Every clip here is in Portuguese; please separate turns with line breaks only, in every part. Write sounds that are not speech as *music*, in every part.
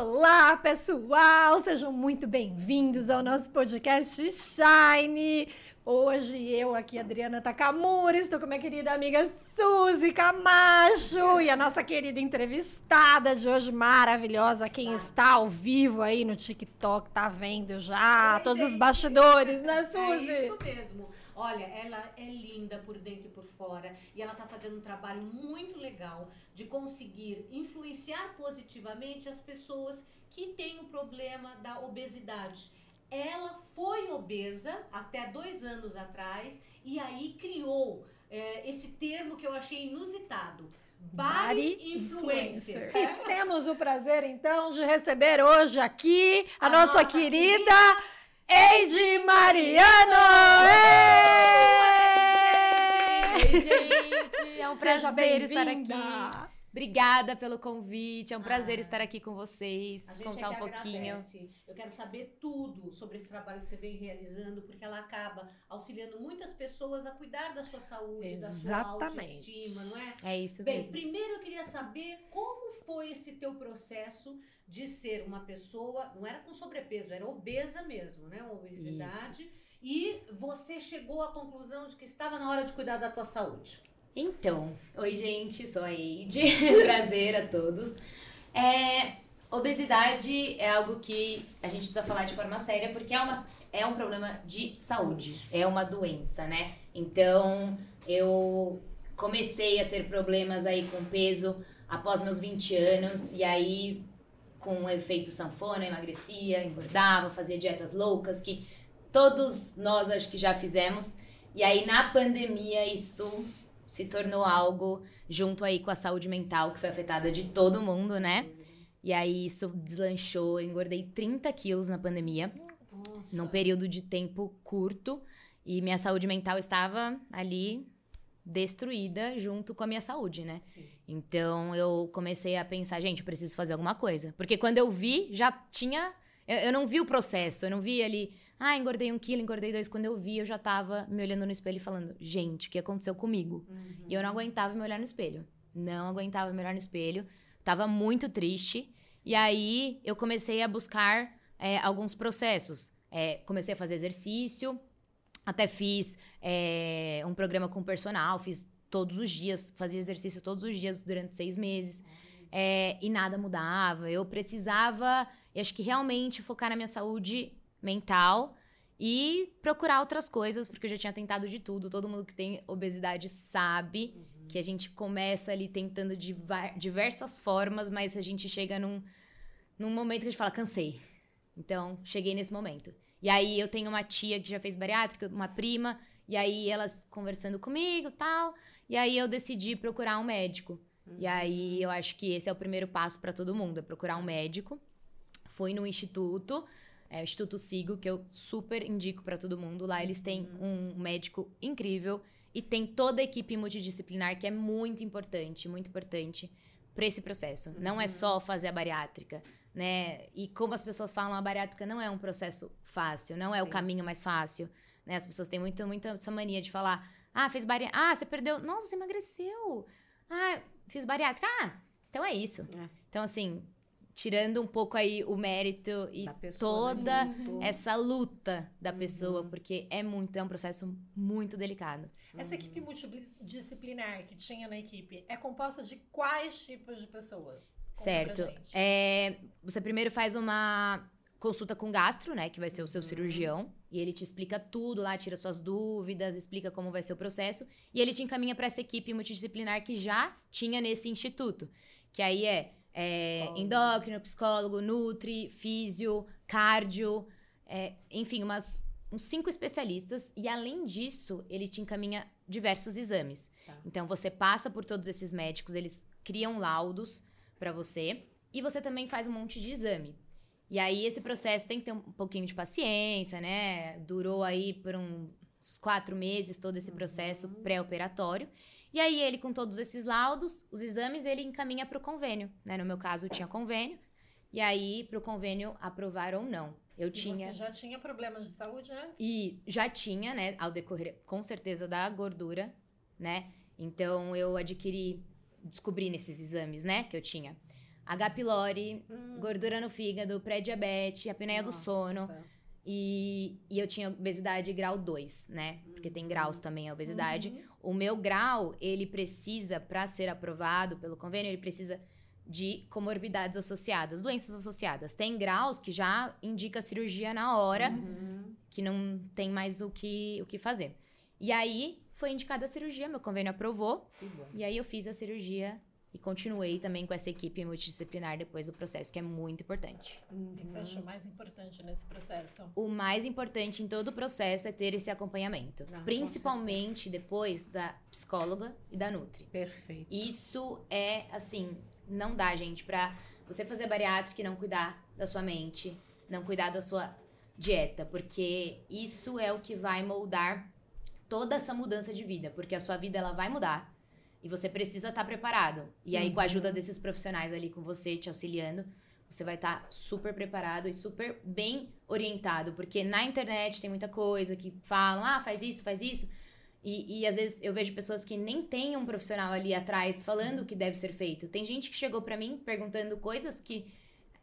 Olá, pessoal! Sejam muito bem-vindos ao nosso podcast Shine. Hoje eu aqui, Adriana Takamura, estou com minha querida amiga Suzy Camacho e a nossa querida entrevistada de hoje maravilhosa, quem está ao vivo aí no TikTok, tá vendo já
Oi,
todos os
gente.
bastidores, né, Suzy?
É isso mesmo. Olha, ela é linda por dentro e por fora e ela tá fazendo um trabalho muito legal de conseguir influenciar positivamente as pessoas que têm o problema da obesidade. Ela foi obesa até dois anos atrás e aí criou é, esse termo que eu achei inusitado. Body influencer.
E temos o prazer, então, de receber hoje aqui a,
A
nossa,
nossa
querida Eide Mariano! Ê!
gente! É um prazer estar aqui. Obrigada pelo convite. É um prazer
Ah.
estar aqui com vocês,
A gente
contar
é
um pouquinho.
agradece. Eu quero saber tudo sobre esse trabalho que você vem realizando, porque ela acaba auxiliando muitas pessoas a cuidar da sua saúde, da sua
Exatamente.
autoestima, não é?
É isso
Bem,
mesmo.
primeiro eu queria saber como foi esse teu processo de ser uma pessoa, não era com sobrepeso, era obesa mesmo, né? Obesidade. E você chegou à conclusão de que estava na hora de cuidar da tua saúde.
Então, oi, gente, sou a Eide. *laughs* prazer a todos. É, obesidade é algo que a gente precisa falar de forma séria, porque é, uma, é um problema de saúde, é uma doença, né? Então, eu comecei a ter problemas aí com peso após meus 20 anos, e aí, com o efeito sanfona, emagrecia, engordava, fazia dietas loucas, que todos nós acho que já fizemos. E aí, na pandemia, isso se tornou algo junto aí com a saúde mental, que foi afetada de todo mundo, né? E aí isso deslanchou, eu engordei 30 quilos na pandemia, num período de tempo curto, e minha saúde mental estava ali destruída junto com a minha saúde, né?
Sim.
Então eu comecei a pensar, gente, preciso fazer alguma coisa. Porque quando eu vi, já tinha. Eu, eu não vi o processo, eu não vi ali, ah, engordei um quilo, engordei dois. Quando eu vi, eu já tava me olhando no espelho e falando, gente, o que aconteceu comigo? E eu não aguentava me olhar no espelho. Não aguentava me olhar no espelho. Tava muito triste. E aí eu comecei a buscar é, alguns processos. É, comecei a fazer exercício, até fiz é, um programa com personal, fiz todos os dias, fazia exercício todos os dias durante seis meses. É, e nada mudava. Eu precisava, eu acho que realmente focar na minha saúde mental e procurar outras coisas, porque eu já tinha tentado de tudo. Todo mundo que tem obesidade sabe que a gente começa ali tentando de diversas formas, mas a gente chega num, num momento que a gente fala, cansei. Então, cheguei nesse momento. E aí eu tenho uma tia que já fez bariátrica, uma prima, e aí elas conversando comigo tal. E aí eu decidi procurar um médico. E aí eu acho que esse é o primeiro passo para todo mundo, é procurar um médico. Fui no instituto, é o Instituto Sigo, que eu super indico para todo mundo. Lá eles têm um médico incrível e tem toda a equipe multidisciplinar que é muito importante, muito importante para esse processo. Não é só fazer a bariátrica, né? E como as pessoas falam, a bariátrica não é um processo fácil, não é o
Sim.
caminho mais fácil, né? As pessoas têm muita, muita essa mania de falar: "Ah, fez bariátrica. Ah, você perdeu. Nossa, você emagreceu. Ah, fiz bariátrica. Ah, então é isso".
É.
Então assim, tirando um pouco aí o mérito e
pessoa,
toda
né? Uhum.
essa luta da pessoa, porque é muito, é um processo muito delicado.
Essa equipe multidisciplinar que tinha na equipe é composta de quais tipos de pessoas? Conta
Certo. É, você primeiro faz uma consulta com o gastro, né? Que vai ser o seu cirurgião. E ele te explica tudo lá, tira suas dúvidas, explica como vai ser o processo. E ele te encaminha para essa equipe multidisciplinar que já tinha nesse instituto. Que aí é, é
Psicólogo.
endócrino, psicólogo, nutri, físio, cardio, é, enfim, umas, uns cinco especialistas. E além disso, ele te encaminha diversos exames.
Tá.
Então você passa por todos esses médicos, eles criam laudos para você e você também faz um monte de exame. E aí esse processo tem que ter um pouquinho de paciência, né? Durou aí por uns quatro meses todo esse processo pré-operatório. E aí ele com todos esses laudos, os exames, ele encaminha para o convênio, né? No meu caso tinha convênio. E aí para o convênio aprovar ou não. Eu
E
tinha
Você já tinha problemas de saúde antes?
e já tinha, né, ao decorrer, com certeza, da gordura, né? Então eu adquiri, descobri nesses exames, né, que eu tinha H. pylori, gordura no fígado, pré-diabetes, apneia do sono. E, e eu tinha obesidade grau 2, né? Porque tem graus também a obesidade.
Uhum.
O meu grau, ele precisa, para ser aprovado pelo convênio, ele precisa de comorbidades associadas, doenças associadas. Tem graus que já indica cirurgia na hora,
Uhum.
que não tem mais o que, o que fazer. E aí foi indicada a cirurgia, meu convênio aprovou. E aí eu fiz a cirurgia e continuei também com essa equipe multidisciplinar depois do processo, que é muito importante.
O que você achou mais importante nesse processo?
O mais importante em todo o processo é ter esse acompanhamento,
Ah,
principalmente depois da psicóloga e da nutri.
Perfeito.
Isso é assim, não dá, gente, pra você fazer bariátrica e não cuidar da sua mente, não cuidar da sua dieta, porque isso é o que vai moldar toda essa mudança de vida, porque a sua vida ela vai mudar e você precisa estar preparado. E aí com a ajuda desses profissionais ali com você te auxiliando, você vai estar super preparado e super bem orientado, porque na internet tem muita coisa que falam, ah, faz isso, faz isso. E, e às vezes eu vejo pessoas que nem têm um profissional ali atrás falando o que deve ser feito. Tem gente que chegou pra mim perguntando coisas que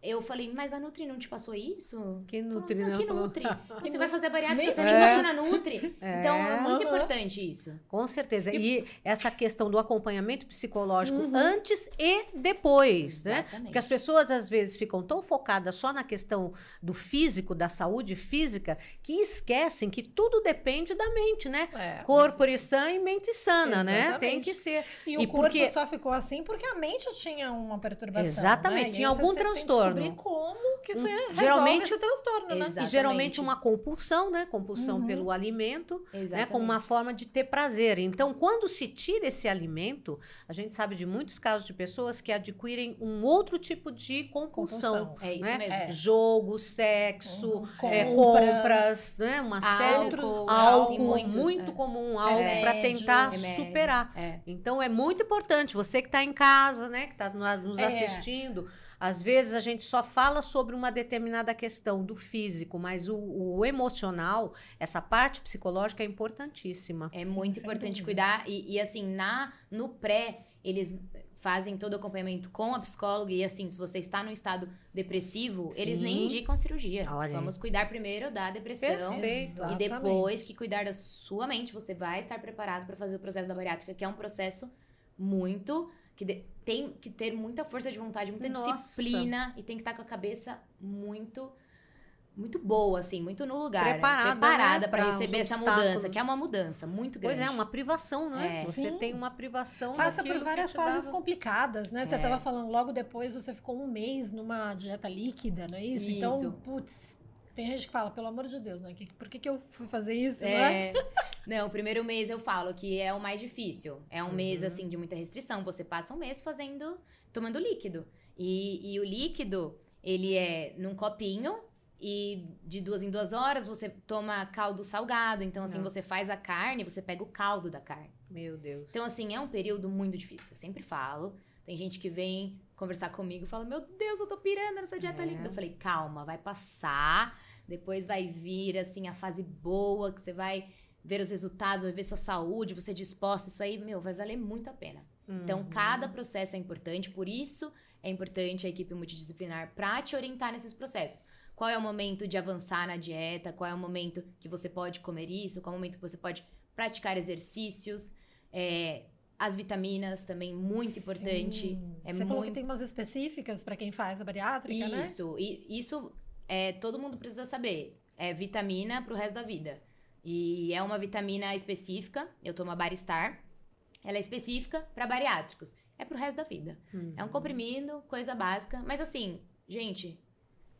eu falei, mas a Nutri não te passou isso?
Que Nutri
não,
não
que. Nutri? *laughs* Você vai fazer bariátrica, você nem passou na Nutri. Então é muito importante isso.
Com certeza. E essa questão do acompanhamento psicológico antes e depois, né?
Exatamente.
Porque as pessoas às vezes ficam tão focadas só na questão do físico, da saúde física, que esquecem que tudo depende da mente, né?
É,
Corpo sã e mente sana, né?
Exatamente.
Tem que ser.
E, o corpo só ficou assim porque a mente tinha uma perturbação.
Exatamente,
né? E
tinha algum
que
transtorno.
descobrir como que você resolve
geralmente-
esse transtorno, né?
E
Exatamente.
geralmente uma compulsão, né? Compulsão
Uhum.
pelo alimento, né?
Exatamente.
Como uma forma de ter prazer. Então, quando se tira esse alimento, a gente sabe de muitos casos de pessoas que adquirem um outro tipo de compulsão.
Compulsão.
É isso
né?
mesmo.
É.
Jogo, sexo,
Uhum.
é,
Compras.
compras, né? Uma série
Álcool, muitos,
muito
é.
comum, álcool para tentar
Remédio.
superar.
É.
Então é muito importante, você que está em casa, né, que está nos
É.
assistindo, às vezes a gente só fala sobre uma determinada questão do físico, mas o, o emocional, essa parte psicológica é importantíssima.
É
Sim,
muito importante
dúvida.
cuidar. E, e, assim, na, no pré, eles fazem todo o acompanhamento com a psicóloga. E assim, se você está num estado depressivo, eles nem
Sim.
indicam a cirurgia.
Olha.
Vamos cuidar primeiro da depressão.
Perfeito.
E depois que cuidar da sua mente, você vai estar preparado para fazer o processo da bariátrica, que é um processo muito. que de- tem que ter muita força de vontade, muita
Nossa.
disciplina e tem que estar com a cabeça muito. Muito boa, assim, muito no lugar.
Preparada,
preparada
né,
para
pra
receber essa mudança, que é uma mudança muito grande.
Pois é, uma privação, né?
É.
Você
Sim.
tem uma privação
Passa por várias fases
dava-
complicadas, né? Você
É.
tava falando, logo depois você ficou um mês numa dieta líquida, não é isso? Então,
Isso.
putz, tem gente que fala, pelo amor de Deus, né? Que, por que, que eu fui fazer isso, né?
É, *laughs* não, o primeiro mês eu falo que é o mais difícil. É um mês,
Uhum.
assim, de muita restrição. Você passa um mês fazendo, tomando líquido. E, e o líquido, ele é num copinho e de duas em duas horas você toma caldo salgado. Então, assim,
Nossa.
você faz a carne, você pega o caldo da carne.
Meu Deus.
Então, assim, é um período muito difícil. Eu sempre falo. Tem gente que vem conversar comigo e fala: Meu Deus, eu tô pirando nessa dieta
É.
líquida. Eu falei: Calma, vai passar. Depois vai vir, assim, a fase boa, que você vai ver os resultados, vai ver sua saúde, você disposta. Isso aí, meu, vai valer muito a pena. Então,
Uhum.
cada processo é importante. Por isso, é importante a equipe multidisciplinar pra te orientar nesses processos. Qual é o momento de avançar na dieta? Qual é o momento que você pode comer isso? Qual é o momento que você pode praticar exercícios? É, as vitaminas também, muito importante.
Sim.
É
você falou que
muito
tem umas específicas pra quem faz a bariátrica, né?
isso, e isso é, todo mundo precisa saber. É vitamina pro resto da vida. E é uma vitamina específica, eu tomo a Baristar. Ela é específica para bariátricos. É pro resto da vida. É
Uhum.
um comprimido, coisa básica. Mas assim, gente,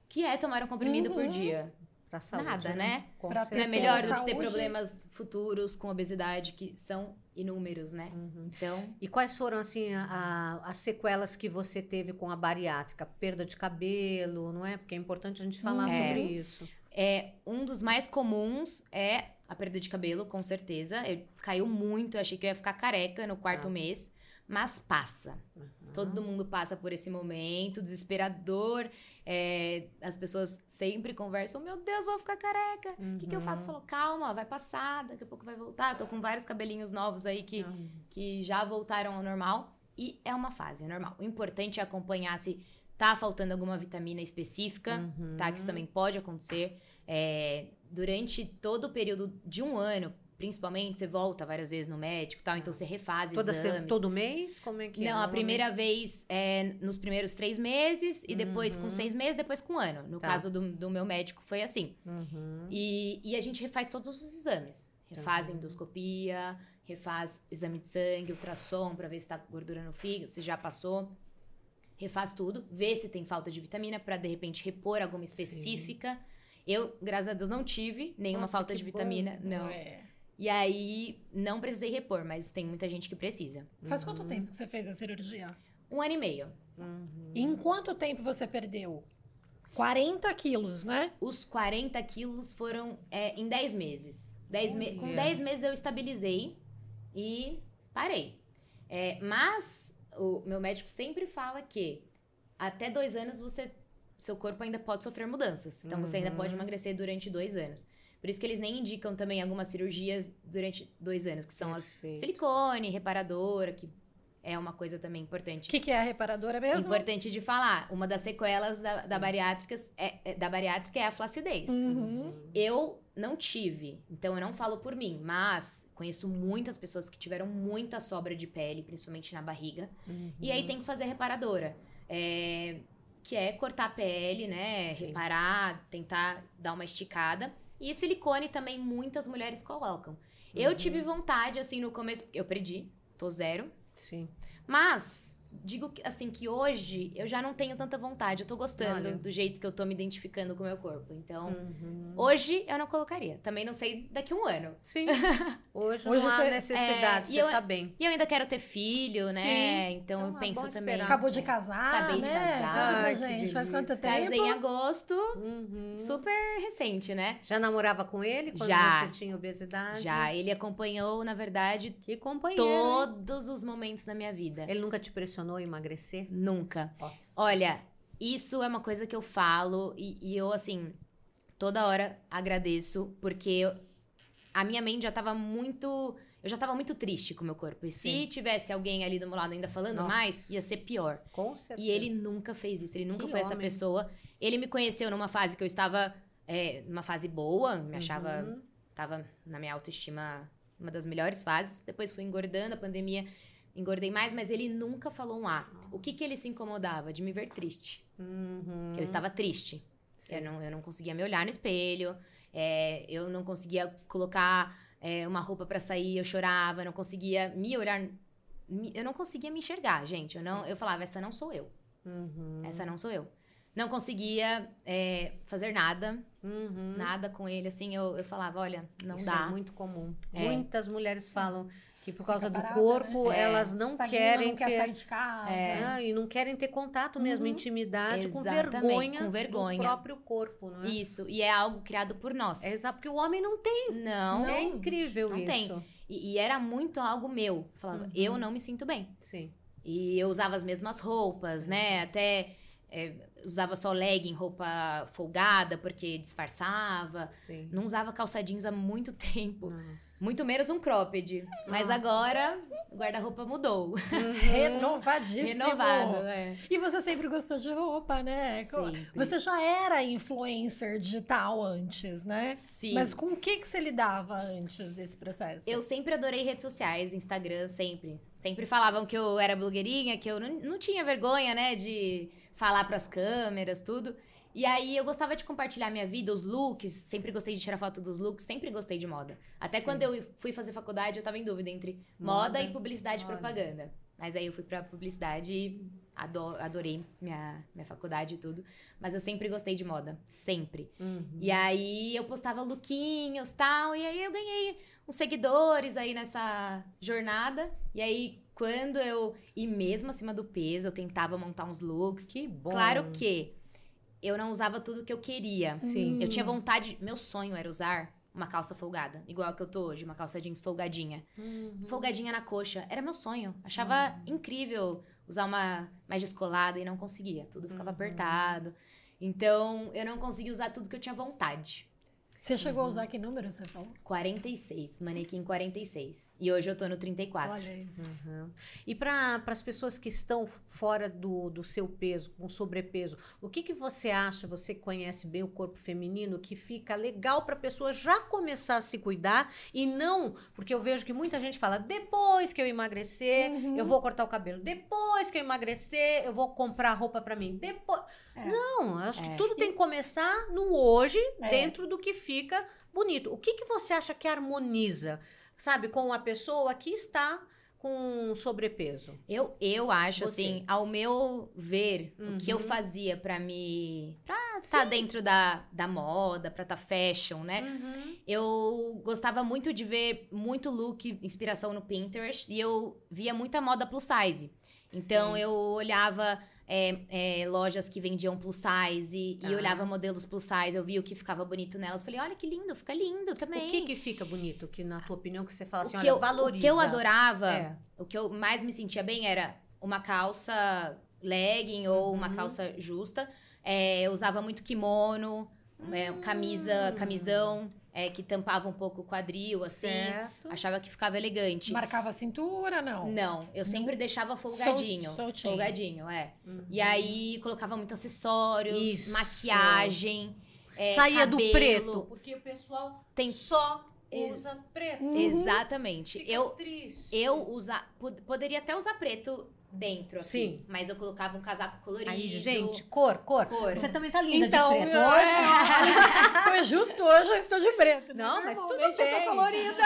que é tomar um comprimido por
Uhum.
dia?
Pra saúde,
Nada, né?
Com
Pra
Não é
ter
melhor do que
saúde.
ter problemas futuros com obesidade, que são inúmeros, né? Então,
E quais foram, assim, a- as sequelas que você teve com a bariátrica? Perda de cabelo, não é? Porque é importante a gente falar
É.
sobre isso.
É, um dos mais comuns é a perda de cabelo, com certeza. Eu, caiu muito, eu achei que eu ia ficar careca no quarto
Ah.
mês. Mas passa. Todo mundo passa por esse momento desesperador. É, as pessoas sempre conversam: Meu Deus, vou ficar careca. O que, que eu faço?
Uhum.
Falou: Calma, vai passar, daqui a pouco vai voltar. Tô com vários cabelinhos novos aí que,
Ah.
que já voltaram ao normal. e é uma fase, é normal. O importante é acompanhar se tá faltando alguma vitamina específica, tá? Que isso também pode acontecer. É, durante todo o período de um ano, principalmente, você volta várias vezes no médico e tal, então você refaz
Toda se-
exames.
todo mês? Como é que é?
Não, a
Normalmente?
primeira vez é nos primeiros três meses, e depois com seis meses, depois com um ano. No
Uhum. Tá.
caso do, do meu médico, foi assim.
Uhum.
E, e a gente refaz todos os exames. Refaz endoscopia, refaz exame de sangue, ultrassom pra ver se tá gordura no fígado, se já passou. Refaz tudo, vê se tem falta de vitamina pra de repente repor alguma específica. Eu, graças a Deus, não tive nenhuma
Nossa,
falta de
bom.
vitamina, não.
É.
E aí não precisei repor, mas tem muita gente que precisa.
Faz quanto tempo que você fez a cirurgia?
Um ano e meio.
E em quanto tempo você perdeu? 40 quilos, né?
Os 40 quilos foram é, em 10 meses. 10 me- com
Olha.
10 meses eu estabilizei e parei. É, mas o meu médico sempre fala que até dois anos você, seu corpo ainda pode sofrer mudanças. Então você ainda pode emagrecer durante dois anos. Por isso que eles nem indicam também algumas cirurgias durante dois anos, que são
Perfeito.
as silicone, reparadora, que é uma coisa também importante.
O que, que é a reparadora mesmo?
Importante de falar, uma das sequelas da, da, bariátricas é, é- da bariátrica é a flacidez.
Uhum.
Eu não tive, então eu não falo por mim, mas conheço muitas pessoas que tiveram muita sobra de pele, principalmente na barriga. E aí tem que fazer reparadora. É, que é cortar a pele, né?
Sim.
Reparar, tentar dar uma esticada. E silicone também muitas mulheres colocam. Eu tive vontade, assim, no começo, eu perdi, tô zero.
Sim.
Mas, digo que, assim, que hoje eu já não tenho tanta vontade. Eu tô gostando
Olha.
do jeito que eu tô me identificando com o meu corpo. Então,
Uhum.
hoje eu não colocaria. Também não sei daqui a um ano.
Sim. *laughs* Hoje,
Hoje
não há
você-
necessidade,
é,
você
eu-
tá bem.
E eu ainda quero ter filho, né?
Sim.
Então,
Então,
eu
é
penso também.
Acabou de casar,
Acabei de
né?
casar.
Conta pra
Ai,
gente, faz quanto tempo?
Casei em agosto,
Uhum.
super recente, né?
Já namorava com ele quando
Já.
você tinha obesidade?
Já, ele acompanhou, na verdade,
Que companheiro. hein?
todos os momentos da minha vida.
Ele nunca te pressionou emagrecer?
Nunca.
Nossa.
Olha, isso é uma coisa que eu falo e, e eu, assim, toda hora agradeço, porque eu- a minha mente já tava muito. Eu já tava muito triste com o meu corpo. E se
Sim.
tivesse alguém ali do meu lado ainda falando
Nossa.
mais, ia ser pior.
Com certeza.
E ele nunca fez isso, ele nunca
Que
foi essa
homem.
pessoa. Ele me conheceu numa fase que eu estava é, numa fase boa, me achava.
Uhum.
Tava na minha autoestima uma das melhores fases. Depois fui engordando, a pandemia engordei mais, mas ele nunca falou um A. O que que ele se incomodava? De me ver triste.
Uhum.
Que eu estava triste.
Sim.
Eu não, eu não conseguia me olhar no espelho, é, eu não conseguia colocar é, uma roupa pra sair, eu chorava, eu não conseguia me olhar. me- Eu não conseguia me enxergar, gente. Eu, não, eu falava, essa não sou eu.
Uhum.
Essa não sou eu. Não conseguia é, fazer nada,
Uhum.
nada com ele, assim, eu, eu falava, olha, não
Isso
dá.
é muito comum.
É.
Muitas mulheres falam que por causa
Fica
do
parada,
corpo,
né? É.
elas não
Estagna,
querem
não quer
ter...
sair de casa.
Ah, e não querem ter contato mesmo,
Uhum.
intimidade, com vergonha,
com vergonha.
do próprio corpo, não é?
Isso, e é algo criado por nós.
É exato, porque o homem não tem.
Não,
é incrível
não
isso.
tem. E, e era muito algo meu. Eu falava,
Uhum.
eu não me sinto bem.
Sim.
E eu usava as mesmas roupas, né? Até é, usava só legging, roupa folgada, porque disfarçava.
Sim.
Não usava calça jeans há muito tempo.
Nossa.
Muito menos um cropped. Mas
Nossa.
agora o guarda-roupa mudou. *laughs*
Renovadíssimo.
Renovado, é.
E você sempre gostou de roupa, né?
Sempre.
Você já era influencer digital antes, né?
Sim.
Mas com o que, que você lidava antes desse processo?
Eu sempre adorei redes sociais, Instagram, sempre. Sempre falavam que eu era blogueirinha, que eu não, não tinha vergonha, né, de falar pras câmeras, tudo. E aí eu gostava de compartilhar minha vida, os looks, sempre gostei de tirar foto dos looks, sempre gostei de moda. Até
Sim.
quando eu fui fazer faculdade, eu tava em dúvida entre moda,
Moda.
e publicidade e
Olha.
propaganda. Mas aí eu fui pra publicidade e ado- adorei minha, minha faculdade e tudo. Mas eu sempre gostei de moda, sempre.
Uhum.
E aí eu postava lookinhos e tal, e aí eu ganhei uns seguidores aí nessa jornada. E aí, quando eu. E mesmo acima do peso, eu tentava montar uns looks.
Que bom.
Claro que eu não usava tudo que eu queria.
Sim.
Eu tinha vontade. Meu sonho era usar uma calça folgada, igual a que eu tô hoje, uma calça jeans folgadinha.
Uhum.
Folgadinha na coxa. Era meu sonho. Achava incrível usar uma mais descolada e não conseguia. Tudo ficava
Uhum.
apertado. Então, eu não conseguia usar tudo que eu tinha vontade.
Você chegou a usar que número, você falou?
46, manequim 46. E hoje eu tô no 34.
Olha isso.
Uhum. E para as pessoas que estão fora do, do seu peso, com sobrepeso, o que, que você acha, você conhece bem o corpo feminino, que fica legal para a pessoa já começar a se cuidar e não, porque eu vejo que muita gente fala, depois que eu emagrecer,
Uhum.
eu vou cortar o cabelo, depois que eu emagrecer, eu vou comprar roupa para mim, depois...
É.
Não, acho
É.
que tudo tem que começar no hoje,
É.
dentro do que fica bonito. O que, que você acha que harmoniza, sabe, com a pessoa que está com sobrepeso?
Eu, eu acho,
Você.
assim, ao meu ver, o que eu
Uhum.
fazia pra me. pra estar dentro da, da moda, pra estar fashion, né?
Uhum.
Eu gostava muito de ver muito look, inspiração no Pinterest, e eu via muita moda plus size. Então
Sim.
eu olhava é, é, lojas que vendiam plus size
Tá.
e olhava modelos plus size, eu via o que ficava bonito nelas. Falei, olha que lindo, fica lindo também.
O que que fica bonito, que na tua opinião, que você fala assim,
o
olha,
que eu,
valoriza.
O que eu adorava,
É.
o que eu mais me sentia bem era uma calça legging ou uma
Uhum.
calça justa. É, eu usava muito kimono, é, camisa, camisão, é, que tampava um pouco o quadril, assim.
Certo.
Achava que ficava elegante.
Marcava a cintura, não?
Não, eu sempre deixava folgadinho.
Sol- soltinho.
Folgadinho, é.
Uhum.
E aí colocava muito acessórios,
Isso.
maquiagem. é,
Saía do
cabelo.
preto. Porque o pessoal
Tem-
só usa preto.
Uhum.
Exatamente.
Fica
Eu,
triste.
Eu usar. pod- Poderia até usar preto dentro, aqui.
Sim.
Mas eu colocava um casaco colorido.
Aí, gente, cor, cor,
Cor.
Você também tá linda
Então,
de preto hoje.
é, *laughs* foi justo hoje eu estou de preto. né?
Não, mas tudo
Normalmente eu tô
bem.
colorida.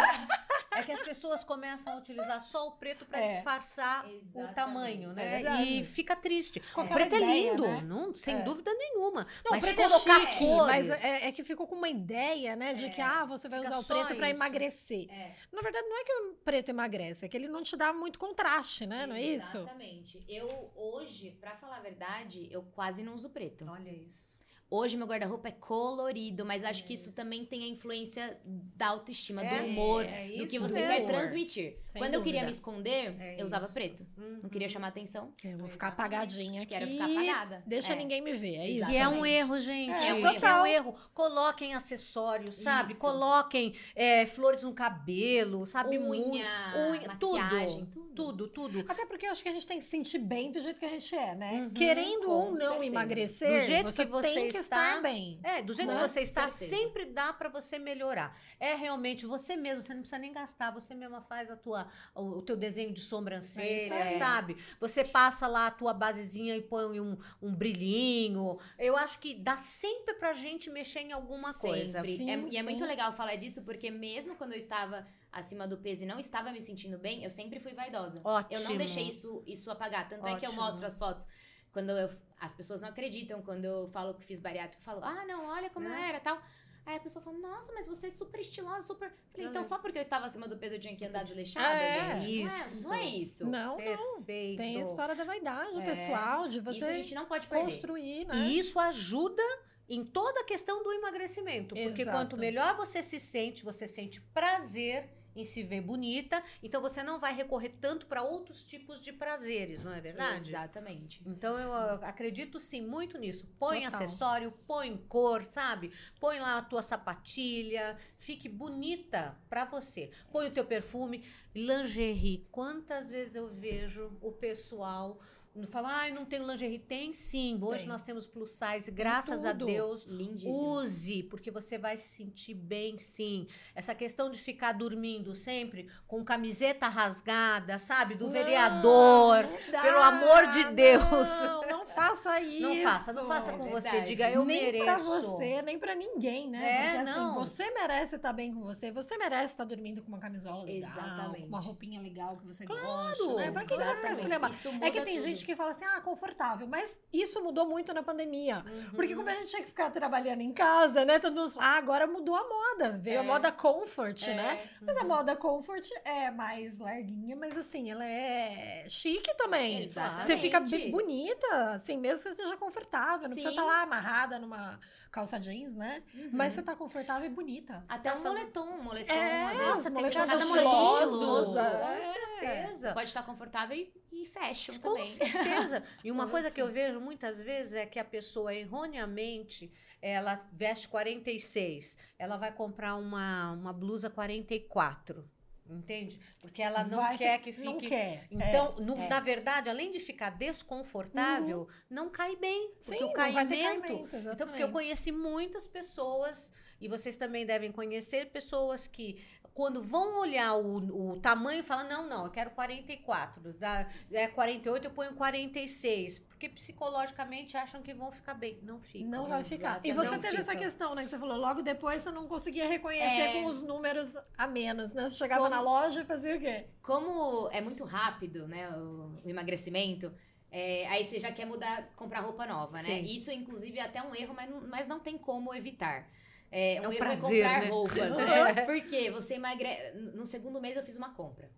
É que as pessoas começam a utilizar só o preto pra
É.
disfarçar o
Exatamente.
tamanho,
É
né?
verdade.
e fica triste. O preto é
ideia,
lindo,
né?
não, sem
É.
dúvida nenhuma.
Não,
mas
preto é
colocar
chique,
cores.
mas é, é que ficou com uma ideia, né, de que ah, você vai
fica
usar o preto pra
isso.
emagrecer.
É.
Na verdade, não é que o preto emagrece, é que ele não te dá muito contraste, né? Não é isso?
Exatamente. Eu, hoje, pra falar a verdade, eu quase não uso preto.
Olha isso.
Hoje meu guarda-roupa é colorido, mas acho que isso também tem a influência da autoestima,
É,
do humor,
é
do que você
mesmo.
quer transmitir.
Sem
Quando eu queria
dúvida.
me esconder,
É
eu usava
isso.
preto.
Uhum.
Não queria chamar atenção.
Eu vou ficar apagadinha aqui.
Quero ficar apagada.
Deixa
É.
ninguém me ver, é isso.
E é um erro, gente.
É,
É um
total.
um erro. Coloquem acessórios, sabe?
Isso.
Coloquem é, flores no cabelo, sabe?
Unha,
unha
maquiagem,
tudo,
tudo.
tudo, tudo.
Até porque eu acho que a gente tem que se sentir bem do jeito que a gente é, né?
Uhum,
Querendo ou não
certeza.
emagrecer,
Do jeito
você
que você
tem que
está,
estar bem.
É, do jeito
Né?
que você está,
Certeza.
sempre dá pra você melhorar. É realmente você mesmo, você não precisa nem gastar, você mesma faz a tua, o, o teu desenho de sobrancelha,
É
sabe? Você passa lá a tua basezinha e põe um, um brilhinho. Eu acho que dá sempre pra gente mexer em alguma coisa.
Sempre.
Sim,
É- e é
sim.
muito legal falar disso, porque mesmo quando eu estava acima do peso e não estava me sentindo bem, eu sempre fui vaidosa.
Ótimo.
Eu não deixei isso, isso apagar. Tanto é que eu
Ótimo.
mostro as fotos. Quando eu- as pessoas não acreditam, quando eu falo que fiz bariátrica, eu falo, ah, não, olha como eu
Né?
era tal. Aí a pessoa fala, nossa, mas você é super estilosa, super. Falei,
Não,
então
né?
só porque eu estava acima do peso eu tinha que andar desleixada,
É,
gente?
isso.
Não é, não é isso.
Não,
Perfeito.
tem a história da vaidade
É.
pessoal, de
Isso a
você
gente não pode perder.
construir, né?
E isso ajuda em toda a questão do emagrecimento. Porque
Exato.
quanto melhor você se sente, você sente prazer em se ver bonita, então você não vai recorrer tanto para outros tipos de prazeres, não é verdade?
Exatamente.
Então eu acredito sim muito nisso. Põe
Total.
acessório, põe cor, sabe? Põe lá a tua sapatilha, fique bonita pra você. Põe o teu perfume, lingerie. Quantas vezes eu vejo o pessoal falar, ai, não tenho lingerie. Tem sim. Hoje
Tem.
nós temos plus size, graças a. Deus.
Lindíssimo.
Use, porque você vai se sentir bem, sim. Essa questão de ficar dormindo sempre com camiseta rasgada, sabe? Do
Não,
vereador.
não dá,
pelo amor de Deus.
Não, não faça isso. *laughs*
Não faça, não faça com
é
você. Diga, eu
nem
mereço.
pra você, nem pra ninguém, né?
É,
Porque
não.
assim, você merece estar bem com você, você merece estar dormindo com uma camisola legal,
Exatamente.
uma roupinha legal que você
Claro,
gosta, né? Pra que ele vai ficar escolhendo? É que tem
tudo.
gente que fala assim, ah, confortável, mas isso mudou muito na pandemia.
Uhum.
Porque como a gente tinha que ficar trabalhando em casa, né? Todo mundo fala, ah, agora mudou a moda, veio
É.
a moda comfort,
É,
né? Mas a moda comfort é mais larguinha, mas assim, ela é chique também.
Exatamente.
Você fica bem bonita, assim, mesmo que você esteja confortável. Não precisa
Sim.
estar lá amarrada numa calça jeans, né? Mas você tá confortável e bonita.
Até
tá
um moletom, um moletom.
É,
às
nossa,
vezes tem
moletom
cada
estiloso.
moletom estiloso.
Já-
Com
é.
certeza.
Pode estar confortável e, e fashion
Com
também.
certeza. *laughs* E uma coisa que eu vejo muitas vezes é que a pessoa erroneamente ela veste 46, ela vai comprar uma, uma blusa 44. Entende? Porque ela não
Vai
quer que fique.
Não quer.
Então, no-
é.
na verdade, além de ficar desconfortável, não cai bem. Porque
Sim,
o caimento.
caimento,
então, porque eu conheci muitas pessoas, e vocês também devem conhecer pessoas que, quando vão olhar o, o tamanho, falam: não, não, eu quero 44. Da, é 48, eu ponho 46. Porque psicologicamente acham que vão ficar bem. Não ficam.
Não vai ficar. E você teve essa
ficam.
questão, né? Que você falou, logo depois você não conseguia reconhecer
É.
com os números a menos, né? Você chegava
Como-
na loja e fazia o quê?
Como é muito rápido, né, o, o emagrecimento, é, aí você já quer mudar, comprar roupa nova, né?
Sim.
Isso, inclusive, é até um erro, mas não, mas não tem como evitar. É,
É
um
prazer,
comprar
né?
roupas, né? *laughs* Porque você emagrece... No segundo mês eu fiz uma compra.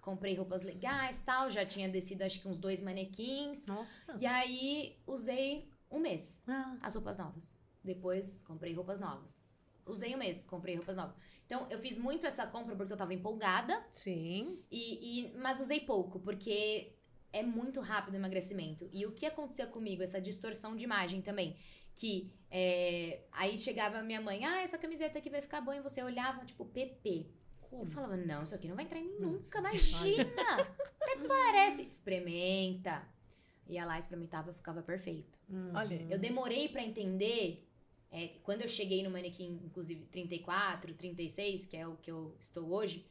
Comprei roupas legais tal, já tinha descido acho que uns dois manequins.
Nossa.
E aí usei um mês
Ah,
as roupas novas. Depois comprei roupas novas. Usei um mês, comprei roupas novas. Então eu fiz muito essa compra porque eu tava empolgada.
sim.
E, e- mas usei pouco, porque é muito rápido o emagrecimento. E o que acontecia comigo, essa distorção de imagem também. Que é, aí chegava a minha mãe, ah, essa camiseta aqui vai ficar boa, e você olhava, tipo, PP. Eu falava, não, isso aqui não vai entrar em mim nunca, imagina! Até parece. Experimenta. Ia lá, experimentava, ficava perfeito.
Olha
Eu demorei pra entender. é, quando eu cheguei no manequim, inclusive 34, 36, que é o que eu estou hoje,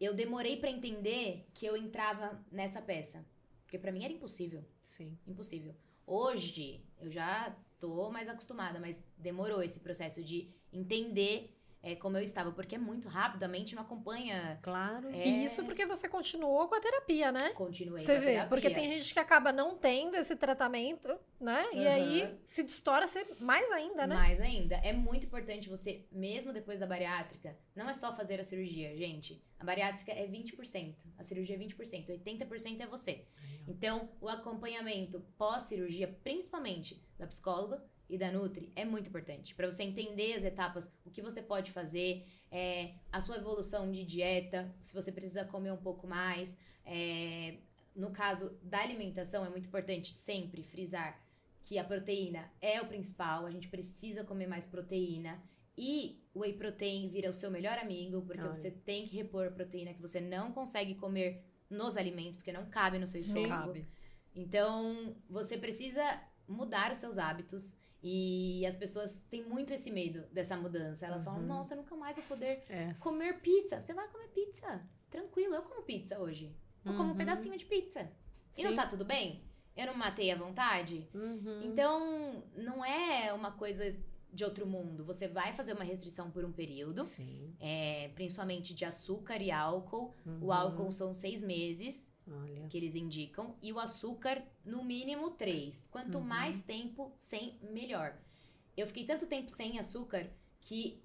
eu demorei pra entender que eu entrava nessa peça. Porque pra mim era impossível.
Sim.
Impossível. Hoje, eu já tô mais acostumada, mas demorou esse processo de entender é, como eu estava. Porque é muito rápido, a mente não acompanha.
Claro.
É,
E isso porque você continuou com a terapia, né?
Continuei.
Você
com a
vê,
terapia.
porque tem gente que acaba não tendo esse tratamento, né? E
Aham.
aí se distorce mais ainda, né?
Mais ainda, é muito importante você, mesmo depois da bariátrica, não é só fazer a cirurgia, gente. A bariátrica é 20%, a cirurgia é 20%, 80% é você. Então, o acompanhamento pós-cirurgia, principalmente da psicóloga e da Nutri, é muito importante. Para você entender as etapas, o que você pode fazer, é, a sua evolução de dieta, se você precisa comer um pouco mais. é, no caso da alimentação, é muito importante sempre frisar que a proteína é o principal, a gente precisa comer mais proteína. E o whey protein vira o seu melhor amigo, porque
Olha.
você tem que repor proteína que você não consegue comer nos alimentos, porque não cabe no seu
Não
estômago.
cabe.
Então, você precisa mudar os seus hábitos. E as pessoas têm muito esse medo dessa mudança. Elas falam, nossa, eu nunca mais vou poder
É.
comer pizza. Você vai comer pizza. Tranquilo, eu como pizza hoje. Eu como um
Uhum.
pedacinho de pizza. E não
Sim.
tá tudo bem? Eu não matei à vontade?
Uhum.
Então, não é uma coisa de outro mundo. Você vai fazer uma restrição por um período,
Sim.
é, principalmente de açúcar e álcool. O
Uhum.
álcool são seis meses
Olha.
que eles indicam, e o açúcar, no mínimo, três. Quanto
Uhum.
mais tempo sem, melhor. Eu fiquei tanto tempo sem açúcar que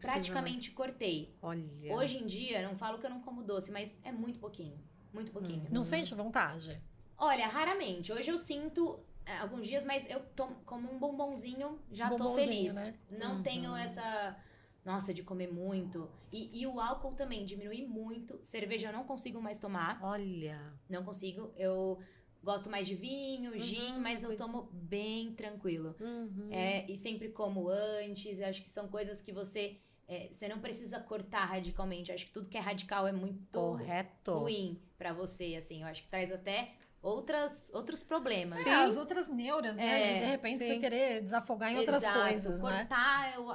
praticamente cortei.
mais. Olha.
Hoje em dia, não falo que eu não como doce, mas é muito pouquinho. Muito pouquinho.
Não sente vontade?
Olha, raramente. Hoje eu sinto é, alguns dias, mas eu tomo, como um bombonzinho, já tô
Bombonzinho,
feliz.
né?
Não
Uhum.
tenho essa. Nossa, de comer muito. E, e o álcool também diminui muito. Cerveja eu não consigo mais tomar.
Olha.
Não consigo. Eu gosto mais de vinho, gin,
Uhum,
mas eu tomo bem tranquilo.
Uhum.
É, e sempre como antes. Eu acho que são coisas que você. é, você não precisa cortar radicalmente. Eu acho que tudo que é radical é muito
Correto.
ruim pra você, assim. Eu acho que traz até outras, outros problemas.
É, as outras neuras, né?
É,
de, de repente
sim.
você querer desafogar em outras
Exato.
coisas, né?
Cortar, eu-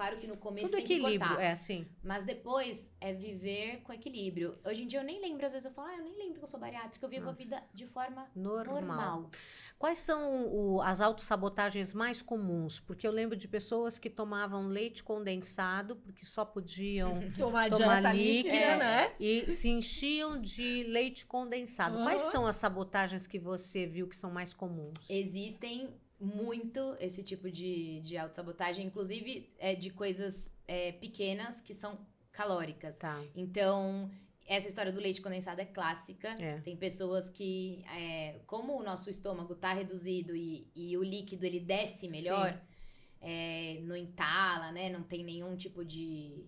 claro que no começo
Tudo
tem que
equilíbrio,
cortar.
é assim.
Mas depois é viver com equilíbrio. Hoje em dia eu nem lembro, às vezes eu falo, ah, eu nem lembro que eu sou bariátrica, eu vivo
Nossa.
a vida de forma
Normal.
normal.
Quais são o- as autossabotagens mais comuns? Porque eu lembro de pessoas que tomavam leite condensado porque só podiam *laughs*
Tomar,
tomar líquido
líquida, né?
e se enchiam de leite condensado. Quais
Aham.
são as sabotagens que você viu que são mais comuns?
Existem muito esse tipo de, de autossabotagem, inclusive é, de coisas é, pequenas que são calóricas.
Tá.
Então, essa história do leite condensado é clássica.
É.
Tem pessoas que, é, como o nosso estômago tá reduzido e, e o líquido ele desce melhor, é, não entala, né? Não tem nenhum tipo de,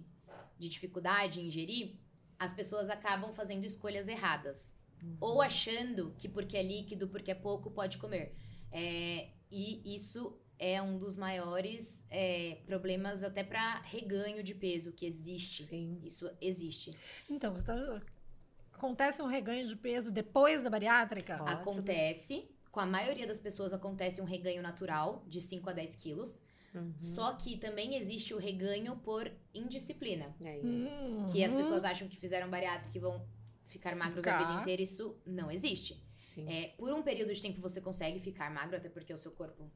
de dificuldade em ingerir. as pessoas acabam fazendo escolhas erradas. Ou achando que porque é líquido, porque é pouco, pode comer. É, e isso é um dos maiores é, problemas até para reganho de peso que existe.
Sim.
Isso existe.
Então, você tá- acontece um reganho de peso depois da bariátrica?
Ótimo.
Acontece, com a maioria das pessoas acontece um reganho natural de 5 a 10 quilos.
Uhum.
Só que também existe o reganho por indisciplina.
É isso.
Hum,
Que as
uhum.
pessoas acham que fizeram bariátrica e vão ficar magros a vida
Ficar.
inteira. Isso não existe.
Sim.
É, por um período de tempo você consegue ficar magro, até porque o seu corpo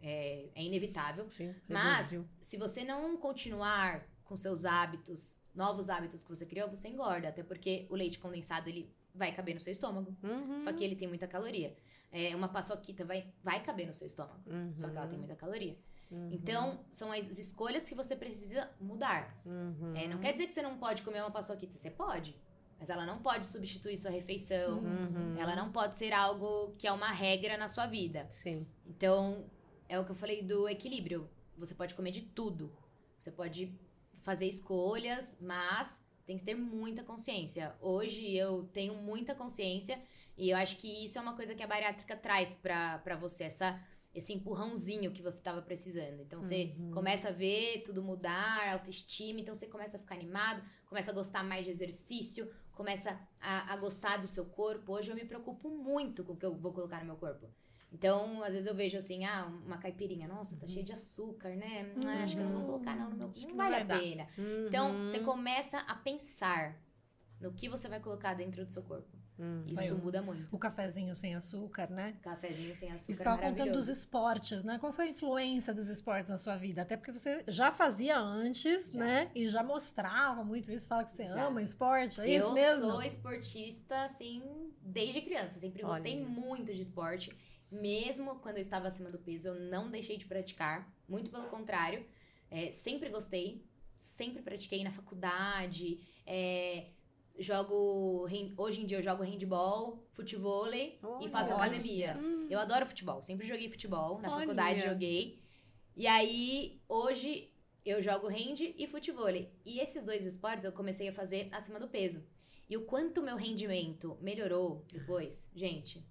é, é inevitável.
Sim.
Mas,
Reduziu.
se você não continuar com seus hábitos, novos hábitos que você criou, você engorda. Até porque o leite condensado, ele vai caber no seu estômago.
Uhum.
Só que ele tem muita caloria. É, uma paçoquita vai, vai caber no seu estômago.
Uhum.
Só que ela tem muita caloria.
Uhum.
Então, são as escolhas que você precisa mudar.
Uhum.
É, não quer dizer que você não pode comer uma paçoquita. Você pode. Mas ela não pode substituir sua refeição.
Uhum.
Ela não pode ser algo que é uma regra na sua vida.
Sim.
Então, é o que eu falei do equilíbrio. Você pode comer de tudo. Você pode fazer escolhas, mas tem que ter muita consciência. Hoje eu tenho muita consciência e eu acho que isso é uma coisa que a bariátrica traz pra, pra você, essa, esse empurrãozinho que você tava precisando. Então você começa a ver tudo mudar, autoestima, então você começa a ficar animado, começa a gostar mais de exercício, começa a, a gostar do seu corpo. Hoje eu me preocupo muito com o que eu vou colocar no meu corpo. Então, às vezes eu vejo assim, ah, uma caipirinha, nossa, tá cheia de açúcar, né? Ah, acho que eu não vou colocar não no meu,
Acho
não
não
vale a
dar.
pena.
Uhum.
Então, você começa a pensar no que você vai colocar dentro do seu corpo.
Uhum.
Isso
Saiu.
muda muito.
O cafezinho sem açúcar, né?
Cafezinho sem açúcar
Você estava contando dos esportes, né? Qual foi a influência dos esportes na sua vida? Até porque você já fazia antes,
Já.
né? E já mostrava muito isso, fala que você
Já.
ama esporte, é
eu
isso mesmo?
sou esportista, assim, desde criança. Sempre
Olha.
gostei muito de esporte. Mesmo quando eu estava acima do peso, eu não deixei de praticar. Muito pelo contrário. É, sempre gostei. Sempre pratiquei na faculdade. é, jogo... Hoje em dia eu jogo handball, futevôlei e
Olha.
faço
Olha.
academia. Eu adoro futebol. Sempre joguei futebol. Na
Olha.
faculdade joguei. E aí, hoje, eu jogo hand e futevôlei. E esses dois esportes eu comecei a fazer acima do peso. E o quanto meu rendimento melhorou depois, gente.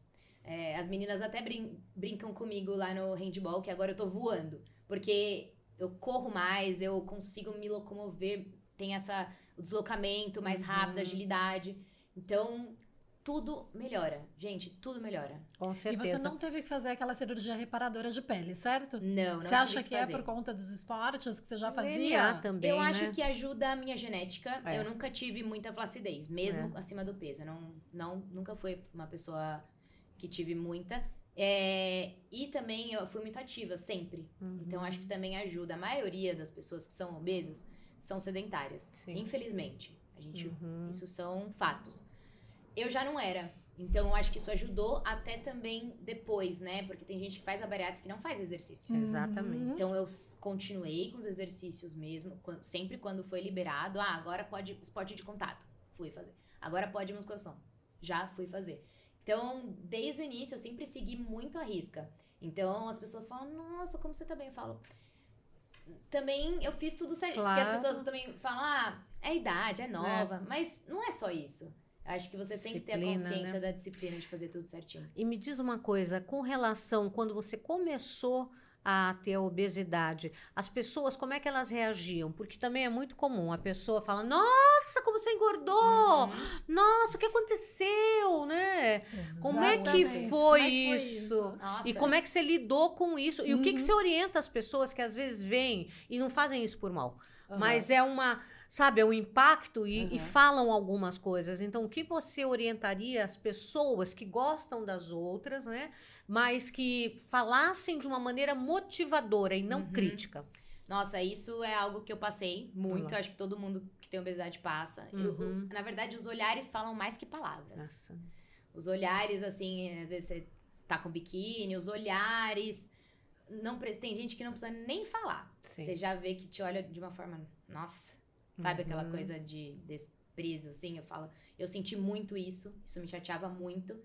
é, as meninas até brin- brincam comigo lá no handball, que agora eu tô voando. Porque eu corro mais, eu consigo me locomover, tem essa, o deslocamento mais rápido, agilidade. Então, tudo melhora. Gente, tudo melhora.
Com
E
certeza.
você não teve que fazer aquela cirurgia reparadora de pele, certo?
Não, não
você acha que, é
fazer.
por conta dos esportes que você já fazia?
também,
eu
né?
acho que ajuda a minha genética.
É.
Eu nunca tive muita flacidez, mesmo acima do peso. Eu não, não, nunca fui uma pessoa que tive muita. É, e também eu fui muito ativa, sempre.
Uhum.
Então acho que também ajuda. A maioria das pessoas que são obesas são sedentárias.
Sim.
Infelizmente. A gente,
Uhum.
Isso são fatos. Eu já não era. Então eu acho que isso ajudou até também depois, né? Porque tem gente que faz a bariátrica e não faz exercício.
Exatamente.
Então eu continuei com os exercícios mesmo, sempre quando foi liberado. Ah, agora pode esporte de contato. Fui fazer. Agora pode musculação. Já fui fazer. Então, desde o início, eu sempre segui muito a risca. Então, as pessoas falam, nossa, como você tá bem? Eu falo, também eu fiz tudo certo. Porque
Claro.
as pessoas também falam, ah, é idade, é nova. Mas não é só isso. Acho que você tem que ter a
Disciplina,
consciência
né?
da disciplina de fazer tudo certinho.
E me diz uma coisa, com relação quando você começou a ter obesidade, as pessoas como é que elas reagiam? Porque também é muito comum a pessoa fala: "Nossa, como você engordou!
Uhum.
Nossa, o que aconteceu, né? Como é que
Exatamente.
foi,
Como é que foi
isso?
Nossa.
E como é que você lidou com isso? E o que, que
Uhum.
você orienta as pessoas que às vezes vêm e não fazem isso por mal?
Aham.
Mas é uma, sabe, é um impacto e, e
Uhum.
falam algumas coisas. Então, o que você orientaria as pessoas que gostam das outras, né? Mas que falassem de uma maneira motivadora e não
Uhum.
crítica?
Nossa, isso é algo que eu passei muito.
Lá.
Acho que todo mundo que tem obesidade passa. Eu-
Uhum.
na verdade, os olhares falam mais que palavras.
Nossa.
Os olhares, assim, às vezes você tá com biquíni, os olhares. Não, tem gente que não precisa nem falar.
Sim.
Você já vê que te olha de uma forma. Nossa. Sabe aquela
Uhum.
coisa de desprezo, assim? Eu falo. Eu senti muito isso. Isso me chateava muito.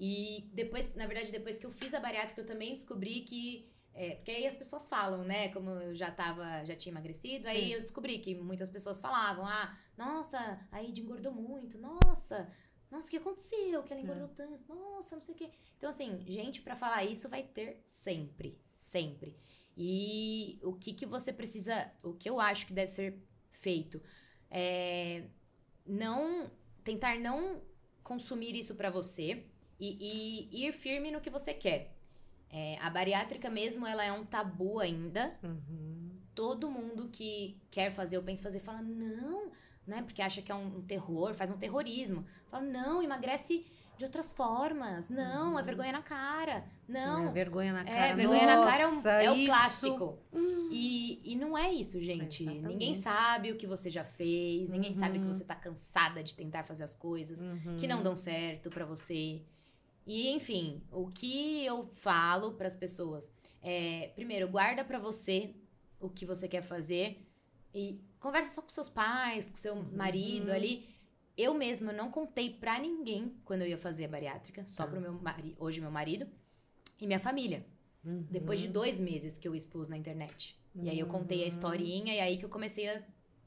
E depois, na verdade, depois que eu fiz a bariátrica, eu também descobri que é, porque aí as pessoas falam, né? Como eu já tava, já tinha emagrecido, aí
Sim.
eu descobri que muitas pessoas falavam, ah, nossa, a Id engordou muito, nossa, nossa, o que aconteceu? Que ela engordou tanto, nossa, não sei o quê. Então, assim, gente, pra falar isso vai ter sempre, sempre. E o que que você precisa, o que eu acho que deve ser feito é não tentar não consumir isso pra você e, e ir firme no que você quer. É, a bariátrica mesmo, ela é um tabu ainda.
Uhum.
Todo mundo que quer fazer ou pensa fazer fala, não, né? Porque acha que é um, um terror, faz um terrorismo. Fala, não, emagrece de outras formas. Não, é vergonha na cara. Não.
É, vergonha na cara.
É, vergonha na cara é, um-
Nossa,
é o clássico. E, e não é isso, gente.
Exatamente.
Ninguém sabe o que você já fez, ninguém sabe que
Uhum.
você tá cansada de tentar fazer as coisas
Uhum.
que não dão certo pra você. E, enfim, o que eu falo pras pessoas é, primeiro, guarda pra você o que você quer fazer e conversa só com seus pais, com seu
Uhum.
marido ali. Eu mesma não contei pra ninguém quando eu ia fazer a bariátrica, só
Tá.
pro meu marido, hoje meu marido e minha família.
Uhum.
Depois de dois meses que eu expus na internet. E aí eu contei a
Uhum.
historinha e aí que eu comecei a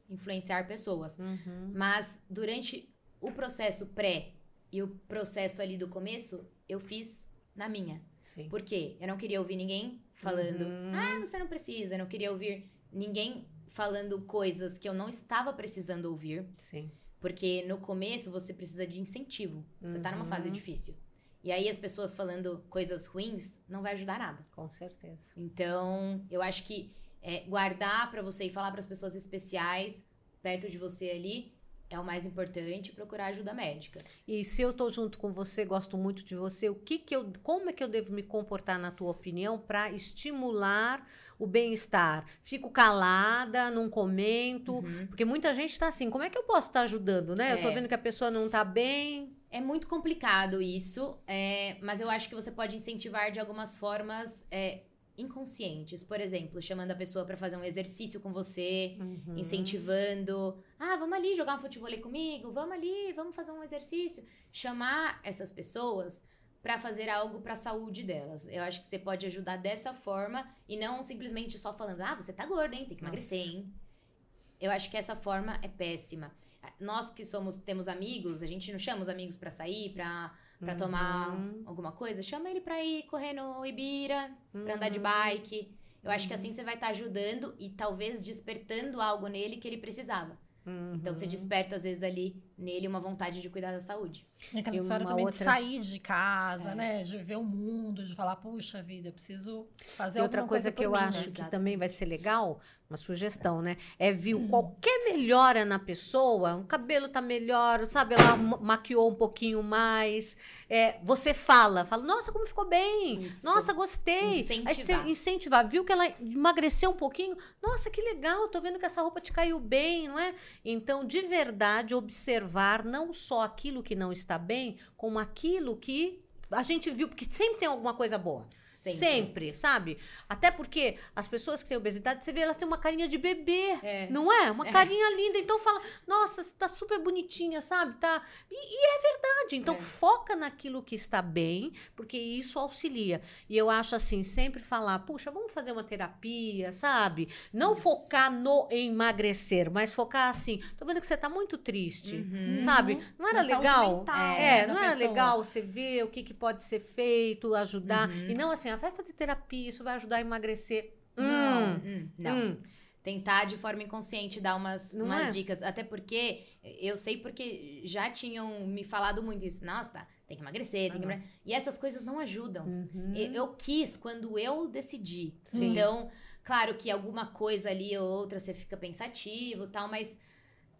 influenciar pessoas.
Uhum.
Mas durante o processo pré e o processo ali do começo, eu fiz na minha.
Sim.
Por quê? Eu não queria ouvir ninguém falando,
Uhum.
ah, você não precisa. Eu não queria ouvir ninguém falando coisas que eu não estava precisando ouvir.
Sim.
Porque no começo você precisa de incentivo. Você tá numa fase
Uhum.
difícil. E aí as pessoas falando coisas ruins não vai ajudar nada.
Com certeza.
Então, eu acho que é, guardar pra você e falar pras pessoas especiais perto de você ali é o mais importante, procurar ajuda médica.
E se eu tô junto com você, gosto muito de você, o que que eu, como é que eu devo me comportar na tua opinião para estimular o bem-estar? Fico calada, não comento, porque muita gente tá assim, como é que eu posso estar ajudando, né? Eu tô
É.
vendo que a pessoa não tá bem.
É muito complicado isso, é, mas eu acho que você pode incentivar de algumas formas é, inconscientes. Por exemplo, chamando a pessoa pra fazer um exercício com você,
Uhum.
incentivando. Ah, vamos ali jogar um futebol comigo, vamos ali, vamos fazer um exercício. Chamar essas pessoas pra fazer algo pra saúde delas. Eu acho que você pode ajudar dessa forma e não simplesmente só falando: "Ah, você tá gorda, hein? Tem que emagrecer, hein?". Eu acho que essa forma é péssima. Nós que somos temos amigos, a gente não chama os amigos pra sair, pra para tomar
Uhum.
alguma coisa, chama ele pra ir correr no Ibira, pra andar de
Uhum.
bike. Eu acho que assim você vai estar ajudando e talvez despertando algo nele que ele precisava. Então
Uhum.
você desperta, às vezes, ali nele uma vontade de cuidar da saúde.
E aquela
E
história
uma
também
outra-
de sair de casa,
É.
né? De ver o mundo, de falar, puxa vida, eu preciso fazer
E outra coisa,
coisa,
que eu
mim,
acho
né?
que
Exato.
também vai ser legal, uma sugestão, né? É ver qualquer melhora na pessoa, o cabelo tá melhor, sabe? Ela ma- maquiou um pouquinho mais. É, você fala, fala, nossa, como ficou bem!
Isso.
Nossa, gostei! Aí você
Incentivar.
incentivar, viu que ela emagreceu um pouquinho? Nossa, que legal, tô vendo que essa roupa te caiu bem, não é? Então, de verdade, observar não só aquilo que não está bem, como aquilo que a gente viu, porque sempre tem alguma coisa boa.
Sempre.
Sempre, sabe? Até porque as pessoas que têm obesidade, você vê, elas têm uma carinha de bebê.
É.
Não é? Uma carinha linda. Então fala, nossa, você tá super bonitinha, sabe? Tá. E, e é verdade. Então
É.
foca naquilo que está bem, porque isso auxilia. E eu acho assim, sempre falar, puxa, vamos fazer uma terapia, sabe? Não
Isso.
focar no emagrecer, mas focar assim, tô vendo que você tá muito triste, sabe? Não era legal?
mental,
É, não era
pessoa.
legal você ver o que, que pode ser feito, ajudar.
Uhum.
E não assim, ah, vai fazer terapia, isso vai ajudar a emagrecer.
Não.
Hum,
Hum, não.
hum.
Tentar de forma inconsciente dar umas,
Não
umas
é?
dicas. Até porque eu sei porque já tinham me falado muito isso. Nossa, tá, tem que emagrecer, tem que
Aham.
emagrecer. E essas coisas não ajudam.
Uhum.
Eu, eu quis quando eu decidi.
Sim.
Então, claro que alguma coisa ali ou outra você fica pensativo e tal, mas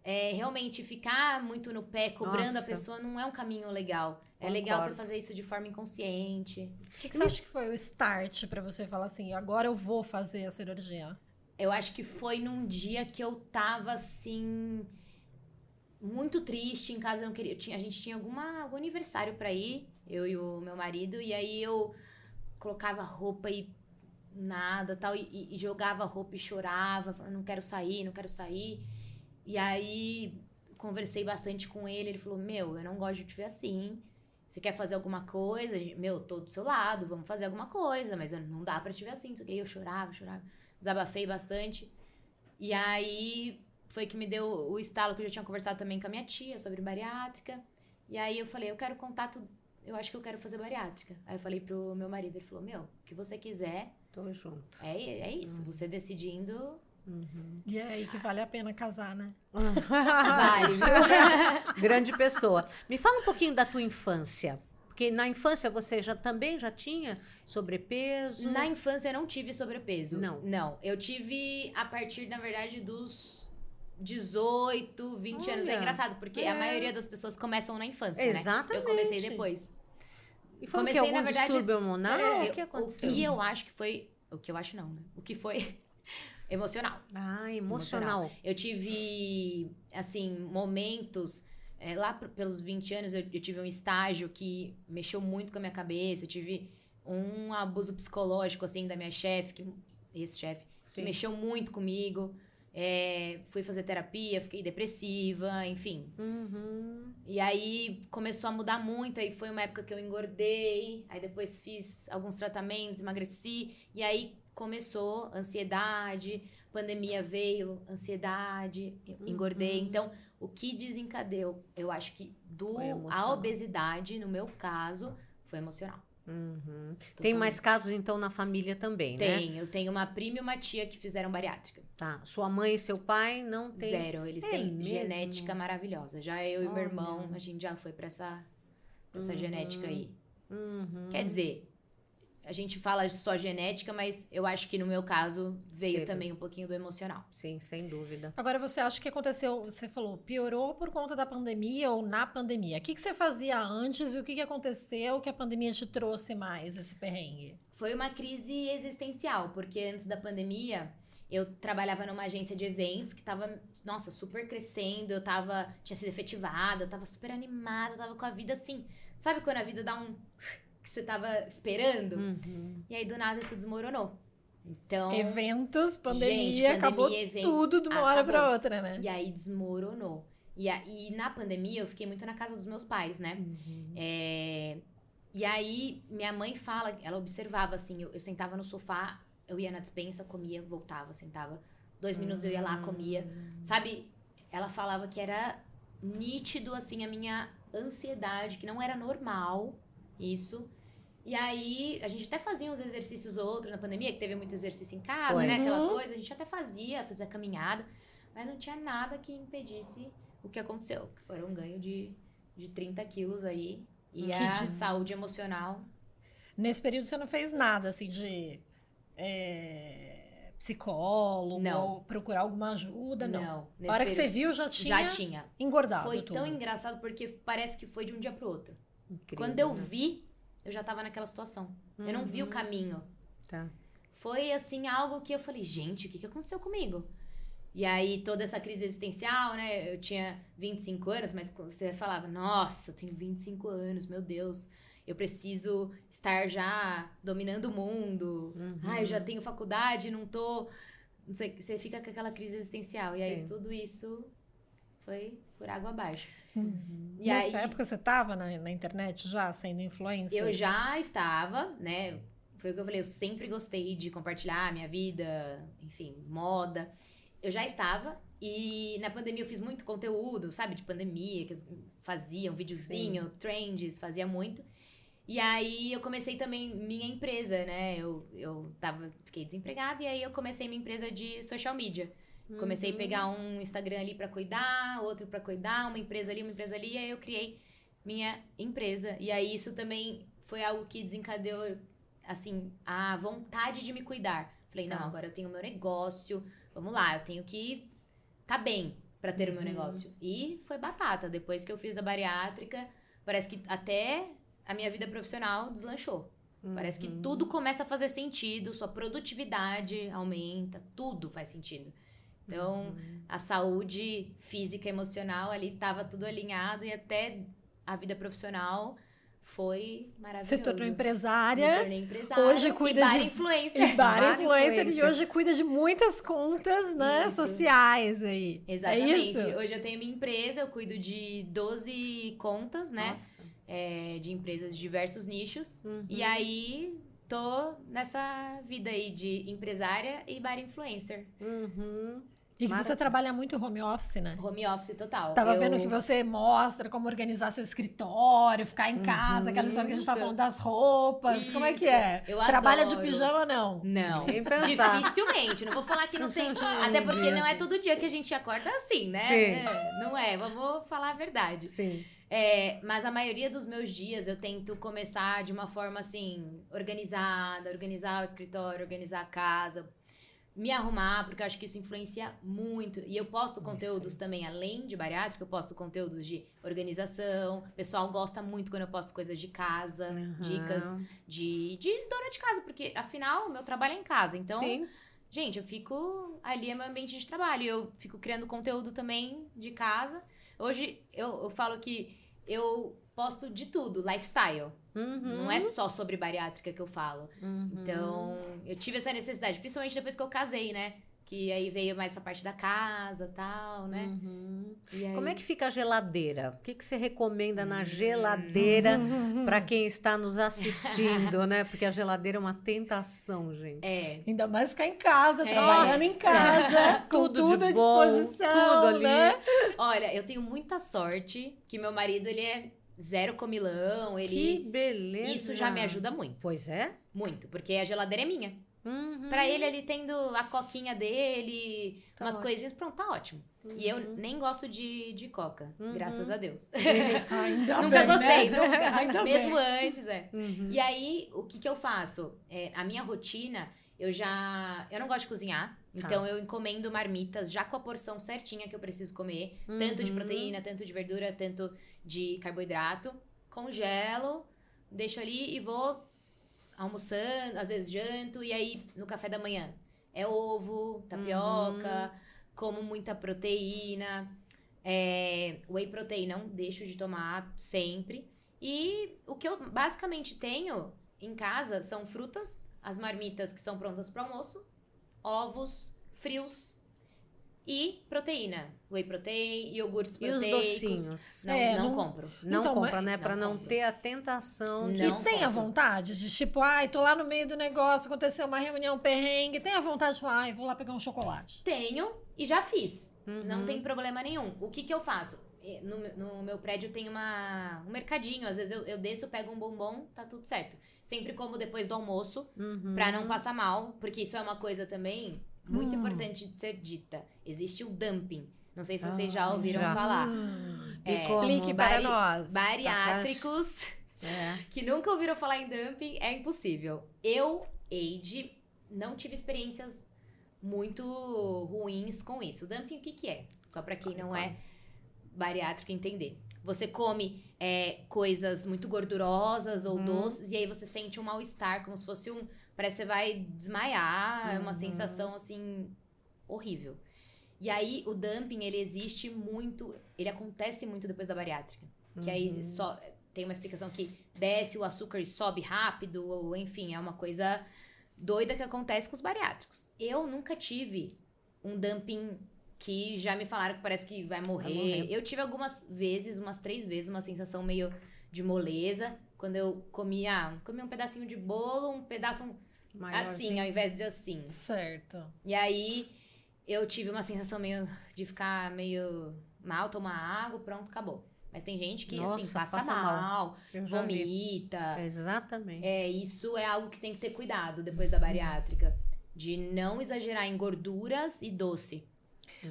é, realmente ficar muito no pé cobrando
Nossa.
a pessoa não é um caminho legal. É legal você
Concordo.
fazer isso de forma inconsciente.
O que, que você acha que foi o start pra você falar assim, agora eu vou fazer a cirurgia?
Eu acho que foi num dia que eu tava assim. Muito triste em casa, eu não queria. eu tinha- a gente tinha alguma, algum aniversário pra ir, eu e o meu marido, e aí eu colocava roupa e nada tal, e, e- e jogava roupa e chorava, falando, não quero sair, não quero sair. E aí conversei bastante com ele, ele falou: Meu, eu não gosto de te ver assim. Você quer fazer alguma coisa? Meu, tô do seu lado, vamos fazer alguma coisa, mas não dá pra te ver assim. Quê. Eu chorava, chorava. Desabafei bastante. E aí foi que me deu o estalo que eu já tinha conversado também com a minha tia sobre bariátrica. E aí eu falei, eu quero contato, eu acho que eu quero fazer bariátrica. Aí eu falei pro meu marido, ele falou, meu, o que você quiser.
Tô junto.
É, é isso, uhum. você decidindo.
Uhum. E é aí que vale a pena casar, né? *laughs*
vale,
viu? *laughs* Grande pessoa. Me fala um pouquinho da tua infância. Porque na infância você já também já tinha sobrepeso?
Na infância eu não tive sobrepeso.
Não.
Não. Eu tive a partir, na verdade, dos 18, 20 Olha, anos. É engraçado, porque é. a maioria das pessoas começam na infância,
Exatamente.
né? Eu comecei depois.
E foi comecei, o que, na verdade, distúrbio hormonal?
É, o que aconteceu? O que eu acho que foi... O que eu acho não, né? O que foi... *laughs* emocional.
Ah, emocional. emocional.
Eu tive, assim, momentos é, lá pelos 20 anos, eu, eu, tive um estágio que mexeu muito com a minha cabeça. Eu tive um abuso psicológico, assim, da minha chefe, esse chefe, que mexeu muito comigo. É, fui fazer terapia, fiquei depressiva, enfim.
Uhum.
E aí começou a mudar muito. Aí foi uma época que eu engordei. Aí depois fiz alguns tratamentos, emagreci. E aí começou ansiedade, pandemia veio, ansiedade, uhum. engordei. Então, o que desencadeou, eu acho que do a obesidade, no meu caso, foi emocional.
Uhum. Tem mais casos, então, na família também,
tem,
né?
Tem. Eu tenho uma prima e uma tia que fizeram bariátrica.
Tá. Sua mãe e seu pai não tem?
Zero. Eles é têm mesmo? genética maravilhosa. Já eu e meu irmão, a gente já foi pra essa, pra essa uhum. genética aí.
Uhum.
Quer dizer, a gente fala só genética, mas eu acho que no meu caso veio Teve. também um pouquinho do emocional.
Sim, sem dúvida.
Agora, você acha que aconteceu, você falou, piorou por conta da pandemia ou na pandemia? O que, que você fazia antes e o que, que aconteceu que a pandemia te trouxe mais esse perrengue?
Foi uma crise existencial, porque antes da pandemia eu trabalhava numa agência de eventos que tava, nossa, super crescendo, eu tava, tinha sido efetivada, eu tava super animada, eu tava com a vida assim. Sabe quando a vida dá um que você tava esperando.
Uhum.
E aí, do nada, isso desmoronou. Então.
Eventos, pandemia, gente, pandemia acabou eventos, tudo de uma acabou. hora pra outra, né?
E aí desmoronou. E, aí, na pandemia, eu fiquei muito na casa dos meus pais, né?
Uhum.
É, e aí, minha mãe fala, ela observava assim, eu, eu, sentava no sofá, eu ia na dispensa, comia, voltava, sentava. Dois minutos eu ia lá, comia. Hum. Sabe? Ela falava que era nítido, assim, a minha ansiedade, que não era normal isso. E aí, a gente até fazia uns exercícios outros na pandemia, que teve muito exercício em casa, Foi. né? Aquela uhum. coisa. A gente até fazia, fazia caminhada. Mas não tinha nada que impedisse o que aconteceu. Que foi um ganho de, de 30 quilos aí. E que a de... saúde emocional.
Nesse período você não fez nada, assim, de... É, psicólogo, não. ou procurar alguma ajuda, não. não. A hora que você viu, já tinha,
já tinha.
engordado
Foi
tudo.
tão engraçado porque parece que foi de um dia pro outro. Incrível, Quando eu né? vi, eu já tava naquela situação. Uhum. Eu não vi o uhum. caminho.
Tá.
Foi assim algo que eu falei, gente, o que, que aconteceu comigo? E aí toda essa crise existencial, né? Eu tinha 25 anos, mas você falava, nossa, eu tenho 25 anos, meu Deus. Eu preciso estar já dominando o mundo.
Uhum.
Ah, eu já tenho faculdade, não tô. Não sei, você fica com aquela crise existencial. Sim. E aí tudo isso foi por água abaixo.
Uhum. E Nessa aí, época você estava na, na internet já sendo influencer?
Eu já estava, né? Foi o que eu falei, eu sempre gostei de compartilhar minha vida, enfim, moda. Eu já estava e na pandemia eu fiz muito conteúdo, sabe, de pandemia, que fazia um videozinho, Sim. trends, fazia muito. E aí eu comecei também minha empresa, né? Eu, eu tava, fiquei desempregada e aí eu comecei minha empresa de social media. Comecei a pegar uhum. um Instagram ali para cuidar, outro para cuidar, uma empresa ali, uma empresa ali, e aí eu criei minha empresa. E aí isso também foi algo que desencadeou assim a vontade de me cuidar. Falei, não, tá. agora eu tenho o meu negócio. Vamos lá, eu tenho que tá bem para ter uhum. o meu uhum. negócio. E foi batata. Depois que eu fiz a bariátrica, parece que até a minha vida profissional deslanchou. Uhum. Parece que uhum. tudo começa a fazer sentido, sua produtividade aumenta, tudo faz sentido. Então, uhum. a saúde física e emocional ali estava tudo alinhado e até a vida profissional foi maravilhoso.
Se tornou
Me
empresária.
tornei empresária.
Hoje cuida
e bar
de-
influencer.
E bar
Bar
influencer, e hoje cuida de muitas contas, né,
Isso.
sociais aí.
Exatamente.
É isso?
Hoje eu tenho minha empresa, eu cuido de 12 contas, né?
Nossa.
É, de empresas de diversos nichos.
Uhum.
E aí tô nessa vida aí de empresária e bar influencer.
Uhum.
E que você trabalha muito home office, né?
Home office total.
Tava
Eu-
vendo que você mostra como organizar seu escritório, ficar em casa, aquela história que a gente tá
Isso.
falando das roupas. Como é que
Isso.
é?
Eu
Trabalha de
adoro.
pijama, não?
Não. Dificilmente. Não vou falar que não tem. *laughs* Até porque não é todo dia que a gente acorda assim, né?
Sim.
É, não é. Vamos falar a verdade.
Sim.
É, mas a maioria dos meus dias eu tento começar de uma forma assim, organizada, organizar o escritório, organizar a casa, me arrumar, porque eu acho que isso influencia muito. E eu posto conteúdos também, além de bariátrica, eu posto conteúdos de organização. O pessoal gosta muito quando eu posto coisas de casa, dicas de, de dona de casa, porque afinal, meu trabalho é em casa. Então,
Sim.
Gente, eu fico. Ali é meu ambiente de trabalho. Eu fico criando conteúdo também de casa. Hoje eu, eu falo que eu posto de tudo, lifestyle.
Uhum.
Não é só sobre bariátrica que eu falo.
Uhum.
Então, eu tive essa necessidade, principalmente depois que eu casei, né? Que aí veio mais essa parte da casa e tal, né?
Uhum.
E aí-
Como é que fica a geladeira? O que, que você recomenda
Hum.
na geladeira *laughs* para quem está nos assistindo, né? Porque a geladeira é uma tentação, gente.
É.
Ainda mais ficar em casa,
É.
trabalhando em casa, com
Tudo de
tudo, à
bom,
disposição,
tudo ali.
né?
Olha, eu tenho muita sorte que meu marido, ele é zero comilão,
Que
ele...
beleza.
Isso já me ajuda muito.
Pois é?
Muito, porque a geladeira é minha.
Uhum.
Pra ele, ele tendo a coquinha dele,
Tá
umas
ótimo.
coisinhas, pronto, tá ótimo. E eu nem gosto de, de coca,
Uhum.
graças a Deus.
Ainda *laughs*
nunca
bem,
gostei,
né? *laughs*
nunca.
Ainda
Mesmo
bem.
antes, é.
Uhum.
E aí, o que que eu faço? É, a minha rotina, eu já... Eu não gosto de cozinhar,
Tá.
então eu encomendo marmitas já com a porção certinha que eu preciso comer. Tanto de
Uhum.
proteína, tanto de verdura, tanto de carboidrato. Congelo, deixo ali e vou almoçando, às vezes janto, e aí no café da manhã é ovo, tapioca, como muita proteína, é, whey protein não deixo de tomar sempre. E o que eu basicamente tenho em casa são frutas, as marmitas que são prontas para almoço, ovos frios e proteína, whey protein, iogurtes
E os
proteicos.
docinhos?
Não,
É,
não,
não-
compro.
Não
Então,
compra,
mas-
né? Pra
não compro.
ter a tentação de...
Não
E tem a vontade de, tipo, ai, tô lá no meio do negócio, aconteceu uma reunião perrengue, tem a vontade de falar, ai, vou lá pegar um chocolate.
Tenho e já fiz.
Uhum.
Não tem problema nenhum. O que que eu faço? Eh, No, meu- no meu prédio tem uma, um mercadinho. Às vezes eu, eu desço, pego um bombom, tá tudo certo. Sempre como depois do almoço,
Uhum.
pra não passar mal. Porque isso é uma coisa também muito
Hum.
importante de ser dita. Existe o dumping. Não sei se vocês
Ah,
já ouviram
já.
falar.
E
É?
Explique para nós.
Bariátricos
É.
que nunca ouviram falar em dumping é impossível. Eu, Eide, não tive experiências muito ruins com isso. O dumping, o que, que é? Só pra quem não é bariátrico entender. Você come é, coisas muito gordurosas ou
Uhum.
doces e aí você sente um mal-estar, como se fosse um. Parece que você vai desmaiar, é uma
Uhum.
sensação assim horrível. E aí o dumping, ele existe muito, ele acontece muito depois da bariátrica. Que
Uhum.
aí só tem uma explicação que desce o açúcar e sobe rápido, ou enfim, é uma coisa doida que acontece com os bariátricos. Eu nunca tive um dumping que já me falaram que parece que vai morrer.
morrer.
Eu tive algumas vezes, umas três vezes, uma sensação meio de moleza. Quando eu comia, comia um pedacinho de bolo, um pedaço assim, ao invés de assim.
Certo.
E aí eu tive uma sensação meio de ficar meio mal, tomar água, pronto, acabou. Mas tem gente que assim
Nossa,
passa,
passa
mal,
mal. Já vi.
vomita.
Exatamente.
É, isso é algo que tem que ter cuidado depois da bariátrica. De não exagerar em gorduras e doce.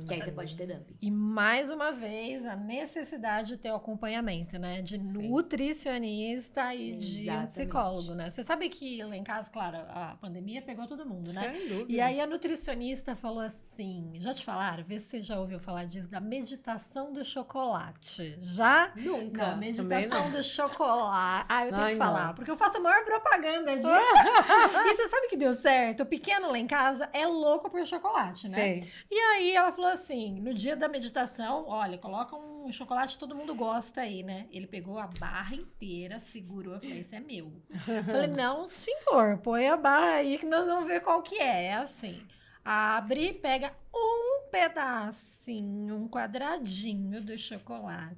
Que aí você pode ter dumping.
E mais uma vez, a necessidade de ter o acompanhamento, né? De nutricionista e de um psicólogo, né? Você sabe que lá em casa, claro, a pandemia pegou todo mundo, né?
Sem dúvida.
E aí a nutricionista falou assim: já te falaram? Vê se você já ouviu falar disso, da meditação do chocolate. Já?
Nunca.
Não, meditação do chocolate. Ah, eu tenho
Ai,
que
não.
falar, porque eu faço a maior propaganda disso. *laughs* e você sabe que deu certo? O pequeno lá em casa é louco por chocolate, né?
Sei.
E aí ela falou assim: no dia da meditação, olha, coloca um chocolate que todo mundo gosta aí, né? Ele pegou a barra inteira, segurou, eu falei, esse é meu. Eu falei, *laughs* não, senhor, põe a barra aí que nós vamos ver qual que é. É assim. Abre, pega um pedacinho, um quadradinho do chocolate.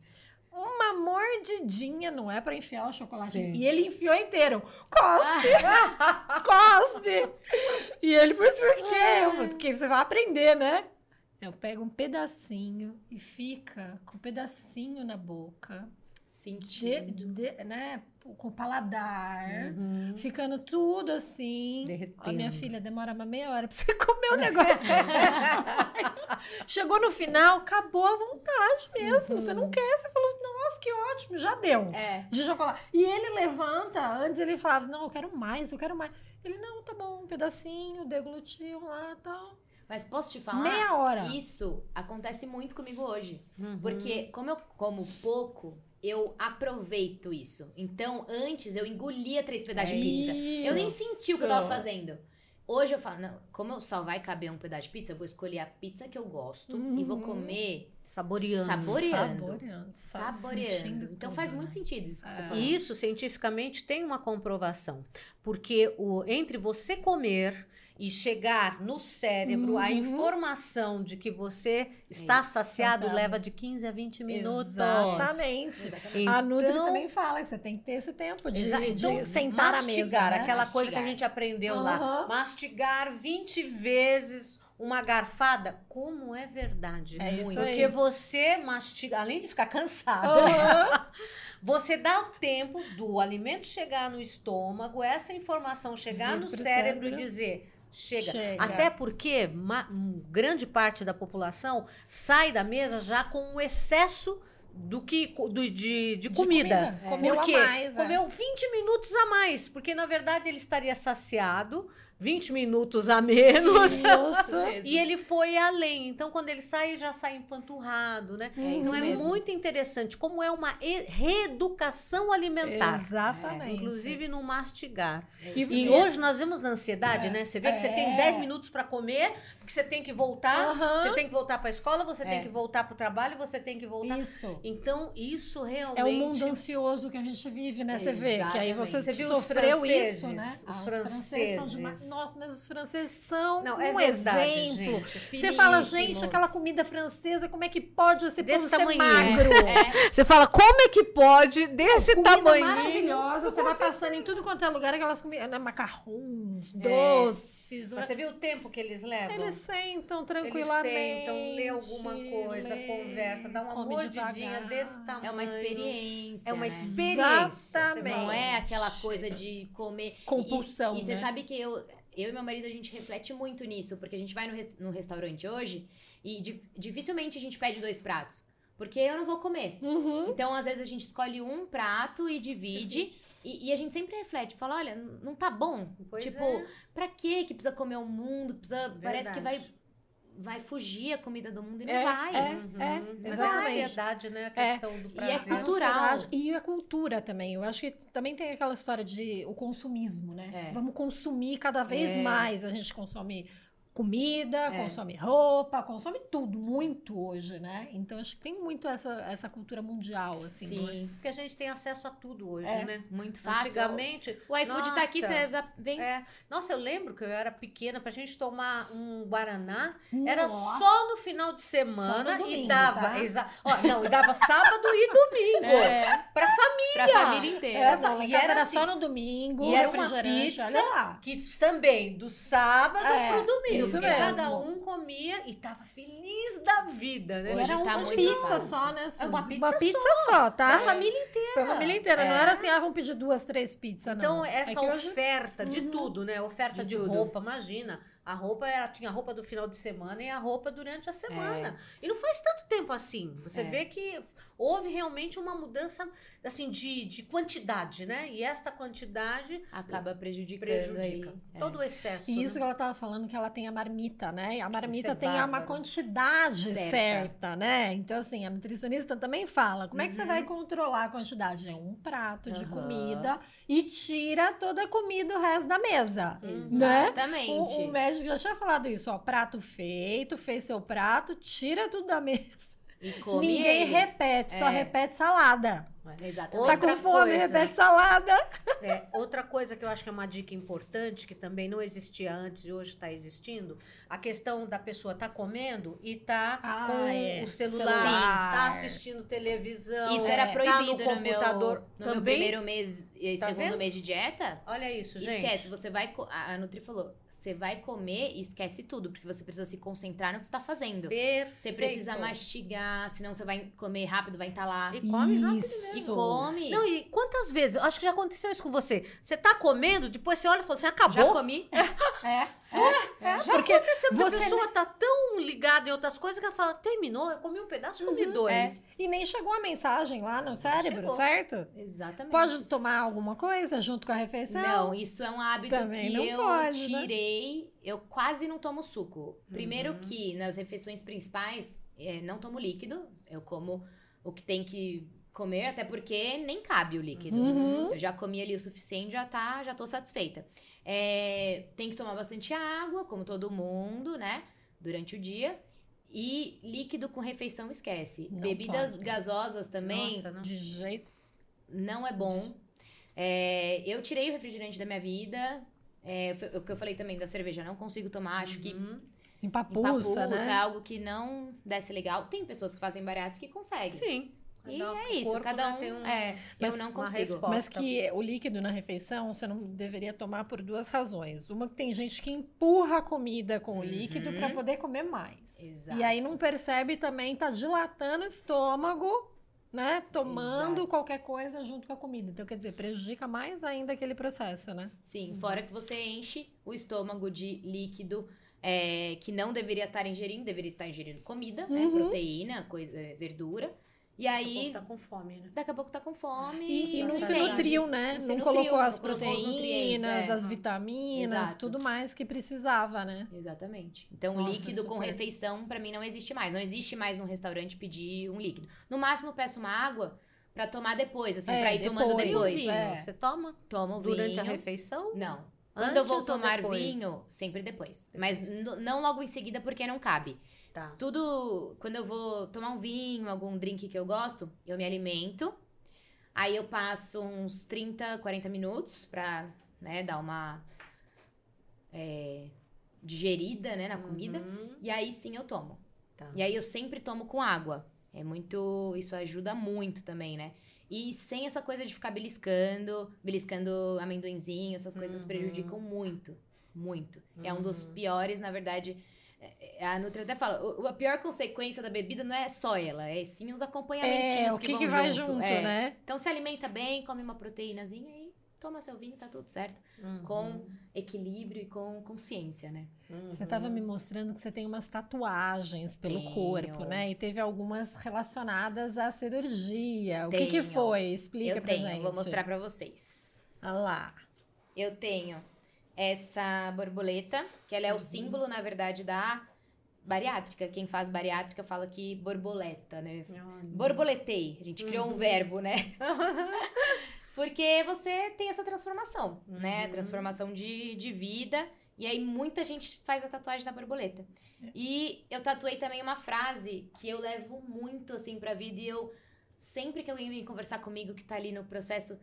Uma mordidinha, não é pra enfiar o chocolate. E ele enfiou inteiro. Cospe! *laughs* Cospe! E ele, mas por quê? Porque você vai aprender, né? Eu pego um pedacinho e fica com um pedacinho na boca, de,
Sentindo.
de- né, com o paladar, ficando tudo assim.
Derretendo.
Ó, minha filha, demora uma meia hora pra você *laughs* comer o negócio. *laughs* Chegou no final, acabou a vontade mesmo. Você não quer, você falou, nossa, que ótimo, já deu.
É.
De chocolate. E ele levanta, antes ele falava, não, eu quero mais, eu quero mais. Ele, não, tá bom, um pedacinho, deglutiu lá e tal.
Mas posso te falar?
Meia hora.
Isso acontece muito comigo hoje.
Uhum.
Porque, como eu como pouco, eu aproveito isso. Então, antes eu engolia três pedaços de pizza. Eu nem senti o que eu tava
Isso.
fazendo. Hoje eu falo, não, como só vai caber um pedaço de pizza, eu vou escolher a pizza que eu gosto e vou comer
Saboreando.
Saboreando.
Saboreando. sa-
saboreando. Então
tudo,
faz
né?
muito sentido isso que você
É.
falou.
E isso cientificamente tem uma comprovação, porque o, entre você comer e chegar no cérebro a
Uhum.
informação de que você está
Isso,
saciado leva de 15 a 20 minutos.
Exatamente.
Exatamente.
A Nutri
Então-
também fala que você tem que ter esse tempo de,
Exa-
de
então,
sentar à mesa.
mastigar,
né?
aquela coisa que a
Mastigar.
gente aprendeu lá.
Aham.
Mastigar 20 vezes uma garfada, como é verdade.
É aí.
Porque você mastiga, além de ficar cansada,
Aham. *laughs*
você dá o tempo do alimento chegar no estômago, essa informação chegar no cérebro,
cérebro.
e dizer. Chega.
Chega.
Até porque ma- um grande parte da população sai da mesa já com um excesso do que do- de, de, comida.
comida. Comeu
Por
a
quê?
mais, é.
Comeu 20 minutos a mais, porque na verdade ele estaria saciado, 20 minutos a menos.
Isso. *laughs*
E ele foi além. Então, quando ele sai, ele já sai empanturrado, né?
É
então, é
mesmo.
muito interessante como é uma reeducação alimentar.
Exatamente.
Inclusive no mastigar.
É
E-
isso
E
mesmo.
hoje nós vemos na ansiedade,
É.
né? Você vê que você
É.
tem 10 minutos para comer, porque você tem que voltar,
Aham.
você tem que voltar para a escola, você tem
É.
que voltar para o trabalho, você tem que voltar.
Isso.
Então, isso realmente.
É o mundo ansioso que a gente vive, né? Você vê que aí você.
Você viu os
sofreu
franceses,
isso, né?
os
Ah, são de uma-
franceses.
Nossa, mas os franceses são
Não, é
um
verdade,
exemplo.
gente.
Você fala, gente, aquela comida francesa, como é que pode esse
Desse
povo ser
tamanhinho.
magro?
É.
Você fala, como é que pode desse
comida
tamanho?
maravilhosa. Você vai passando em tudo quanto é lugar, aquelas comidas, né, macarrons,
É.
doces.
Você viu o tempo que eles levam?
Eles sentam
Eles
tranquilamente.
tentam ler alguma coisa,
lê,
conversa, dá uma mordidinha desse tamanho.
É uma experiência.
É uma
né?
experiência.
Exatamente.
Não é aquela coisa de comer.
Compulsão,
E, e você
né?
sabe que eu, eu e meu marido, a gente reflete muito nisso, porque a gente vai no, re- no restaurante hoje e di- dificilmente a gente pede dois pratos. Porque eu não vou comer.
Uhum.
Então, às vezes, a gente escolhe um prato e divide. E, e a gente sempre reflete, fala, olha, não tá bom.
Pois
tipo,
é.
pra que que precisa comer o mundo? Precisa, parece que vai. Vai fugir a comida do mundo e não
É,
vai.
é.
Uhum. Mas é a
exatamente.
ansiedade, né? A
É.
questão do
E é
prazer.
cultural.
E a cultura também. Eu acho que também tem aquela história de o consumismo, né?
É.
Vamos consumir cada vez
É.
mais. A gente consome comida,
É.
consome roupa, consome tudo, muito hoje, né? Então acho que tem muito essa, essa cultura mundial, assim. é?
Sim,
Porque a gente tem acesso a tudo hoje,
É.
né?
muito fácil.
Antigamente.
O iFood tá aqui, você vem.
É. Nossa, eu lembro que eu era pequena, pra gente tomar um Guaraná, era
Nossa.
só no final de semana
no
e
domingo,
dava.
tá?
exa- Ó, não, e dava sábado e domingo.
É.
Pra família.
Pra família inteira.
É,
Era-
em
e era
era
assim,
só no domingo,
e era uma pizza
olha lá.
Que também, do sábado
É,
pro domingo.
Isso mesmo.
cada um comia e tava feliz da vida, né?
Hoje
era
tá
uma
muito
pizza
fácil.
só, né? Suzy?
É uma pizza
uma pizza só, tá?
Pra família inteira.
Pra família inteira. Não
É.
era assim, ah, vamos pedir duas, três pizzas,
Então,
não.
essa
É que hoje-
oferta de tudo, né? Oferta de,
De
roupa, imagina. A roupa era, tinha a roupa do final de semana e a roupa durante a semana. E não faz tanto tempo assim. Você
É.
vê que houve realmente uma mudança assim de, de quantidade, né? E esta quantidade
Acaba prejudicando
prejudica
aí. É.
todo o excesso.
E isso
né?
que ela tava falando, que ela tem a marmita, né? E a marmita
Isso é
tem uma
bárbaro.
quantidade certa.
Certa.
né? Então, assim, a nutricionista também fala: como é que você vai controlar a quantidade? É um prato de
Aham.
comida e tira toda a comida o resto da mesa. Né?
Exatamente.
O, o médico já tinha falado isso, ó. Prato feito, fez seu prato, tira tudo da *laughs* mesa.
E come
Ninguém
ele.
repete, só
É.
repete salada.
Exatamente.
Tá
Outra
com fome,
coisa.
repete salada.
É, outra coisa que eu acho que é uma dica importante, que também não existia antes e hoje está existindo, a questão da pessoa tá comendo e tá
Ah,
com
é.
o celular,
Celular.
tá assistindo televisão,
Isso
É,
era
tá
proibido
no
no, meu,
computador.
no meu
também.
primeiro mês e
Tá
segundo
vendo?
mês de dieta.
Olha isso, gente.
Esquece, você vai. A Nutri falou: você vai comer e esquece tudo, porque você precisa se concentrar no que você tá fazendo.
Perfeito.
Você precisa mastigar, senão você vai comer rápido, vai entalar.
E come rápido
Isso.
E come.
Não, e quantas vezes? Acho que já aconteceu isso com você. Você tá comendo, depois você olha e fala, você acabou?
Já comi? *laughs*
É.
Já
Porque
aconteceu, porque
você
a pessoa tá tão ligada em outras coisas que ela fala, terminou, eu comi um pedaço, comi dois.
E nem chegou a mensagem lá no cérebro,
chegou.
certo?
Exatamente.
Pode tomar alguma coisa junto com a refeição?
Não, isso é um hábito
Também
que eu
pode, né?
tirei. Eu quase não tomo suco. Primeiro
Uhum.
que nas refeições principais, é, não tomo líquido. Eu como o que tem que comer, até porque nem cabe o líquido.
Uhum.
Eu já comi ali o suficiente, já tá, já tô satisfeita. É, tem que tomar bastante água, como todo mundo, né? Durante o dia. E líquido com refeição esquece.
Não
Bebidas
pode.
gasosas também
Nossa, não.
De jeito.
não é bom. É, eu tirei o refrigerante da minha vida. É, o que eu falei também da cerveja, não consigo tomar. Acho que
Uhum.
Empapuça,
empapuça
né?
é algo que não desce legal. Tem pessoas que fazem barato que conseguem.
Sim.
E
Cada
é isso, cada
né,
um.
tem um-
é,
Mas
eu não consigo.
resposta.
Mas que o líquido na refeição você não deveria tomar por duas razões. Uma que tem gente que empurra a comida com o líquido
Uhum.
para poder comer mais.
Exato.
E aí não percebe também, tá dilatando o estômago, né? Tomando
Exato.
qualquer coisa junto com a comida. Então, quer dizer, prejudica mais ainda aquele processo, né?
Sim, fora que você enche o estômago de líquido é, que não deveria estar ingerindo, deveria estar ingerindo comida, né?
Uhum.
Proteína, coisa, é, verdura. E
Daqui a pouco
aí,
tá com fome, né?
daqui a pouco tá com fome.
E, e não se
entende.
nutriu, né?
Não se
Não,
nutriu,
colocou as proteínas,
é.
as vitaminas,
Exato.
tudo mais que precisava, né?
Exatamente. Então,
Nossa,
líquido com
super.
refeição, pra mim, não existe mais. Não existe mais num restaurante pedir um líquido. No máximo, eu peço uma água pra tomar depois, assim,
É,
pra ir tomando
depois,
E o
depois.
vinho?
é.
Você toma
Tomo
durante a
vinho.
refeição?
Não. Quando eu vou
Antes ou
tomar
depois?
vinho, sempre depois. Mas não logo em seguida, porque não cabe.
Tá.
Tudo, quando eu vou tomar um vinho, algum drink que eu gosto, eu me alimento. Aí eu passo uns 30, 40 minutos pra, né, dar uma é, digerida, né, na comida.
Uhum.
E aí sim eu tomo.
Tá.
E aí eu sempre tomo com água. É muito. Isso ajuda muito também, né? E sem essa coisa de ficar beliscando, beliscando amendoinzinho, essas coisas
Uhum.
prejudicam muito. Muito. É um dos piores, na verdade. É- é- A Nutri até fala, a pior consequência da bebida não é só ela, é sim os acompanhamentinhos
É, o que,
vão
que vai
junto. é.
né?
Então se alimenta bem, come uma proteínazinha e toma seu vinho, tá tudo certo.
Uhum.
Com equilíbrio e com consciência, né?
Você estava me mostrando que você tem umas tatuagens pelo
Tenho.
corpo, né? E teve algumas relacionadas à cirurgia. O que, que foi? Explica
eu
pra
tenho,
gente.
vou mostrar pra vocês.
Olha lá.
Eu tenho essa borboleta, que
Uhum.
ela é o símbolo, na verdade, da bariátrica. Quem faz bariátrica fala que borboleta, né? Borboletei. A gente criou
Uhum.
um verbo, né? *laughs* Porque você tem essa transformação, né?
Uhum.
Transformação de, de vida. E aí muita gente faz a tatuagem da borboleta.
É.
E eu tatuei também uma frase que eu levo muito, assim, pra vida. E eu, sempre que alguém vem conversar comigo que tá ali no processo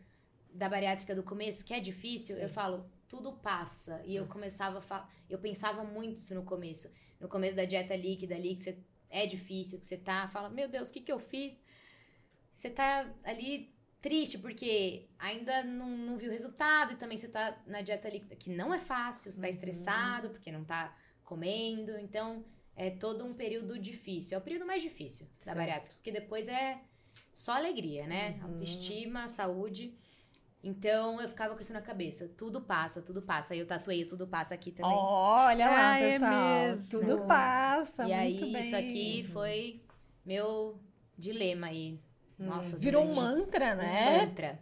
da bariátrica do começo, que é difícil, eu falo, tudo passa. E eu começava a falar, eu pensava muito isso no começo. No começo da dieta líquida ali, que você é difícil, que você tá, fala, meu Deus, o que que eu fiz? Você tá ali triste porque ainda não, não viu o resultado e também você tá na dieta líquida, que não é fácil, você tá estressado porque não tá comendo, então é todo um período difícil. É o período mais difícil da
Certo.
bariátrica, porque depois é só alegria, né? Autoestima, saúde. Então eu ficava com isso na cabeça. Tudo passa, tudo passa. Aí eu tatuei tudo passa aqui também.
Olha lá,
Ah, é
pessoal.
mesmo.
Tudo passa.
e
muito
aí
bem.
isso aqui foi meu dilema aí. Nossa,
Virou um mantra,
um
né?
mantra.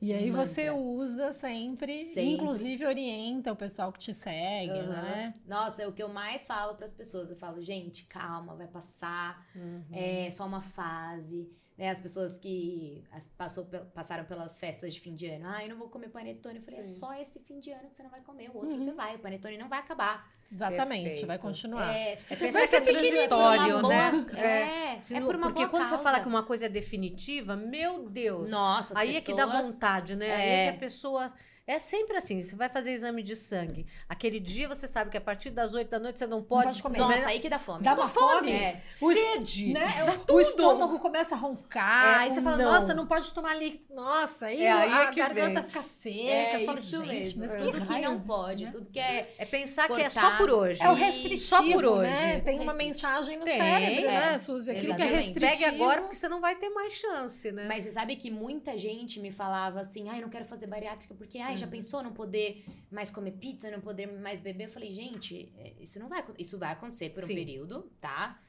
E aí
mantra.
você usa sempre,
Sempre.
inclusive orienta o pessoal que te segue,
Aham.
né?
Nossa, é o que eu mais falo pras pessoas. Eu falo, gente, calma, vai passar.
Uhum.
É só uma fase. Né, as pessoas que as- passou, passaram pelas festas de fim de ano. Ah, eu não vou comer panetone. Eu falei, é
Sim.
só esse fim de ano que você não vai comer. O outro você vai. O panetone não vai acabar.
Exatamente,
Perfeito.
vai continuar.
É,
É pensar
Mas
que é
transitório,
né?
boa- É,
Se
é
não-
por uma
porque
boa
quando você
causa.
fala que uma coisa é definitiva, meu Deus.
Nossa, as
aí é que dá
pessoas-
vontade, né? Aí é
É.
que a pessoa. É sempre assim, você vai fazer exame de sangue. Aquele dia você sabe que a partir das 8 da noite você não pode,
pode comer.
Nossa, aí que dá fome.
Dá uma fome.
É.
O es-
Sede.
né?
Dá
O *laughs* estômago começa a roncar,
É,
aí você fala,
não.
nossa, não pode tomar líquido. Nossa, aí,
É aí
a
é
garganta
vem.
fica seca.
É
falo,
isso mesmo.
mas que
Tudo que não pode,
né?
tudo que é...
É pensar que é só por hoje.
É o restritivo,
só por hoje.
né? Tem uma mensagem no
Tem,
cérebro,
é.
né, Suzy? Aquilo que é
Exatamente.
restritivo.
Pegue agora porque você não vai ter mais chance, né?
Mas você sabe que muita gente me falava assim, ai, não quero fazer bariátrica porque, ai, já
Uhum.
pensou não poder mais comer pizza, não poder mais beber? Eu falei, gente, é, isso não vai, isso vai acontecer por um
Sim.
período, tá?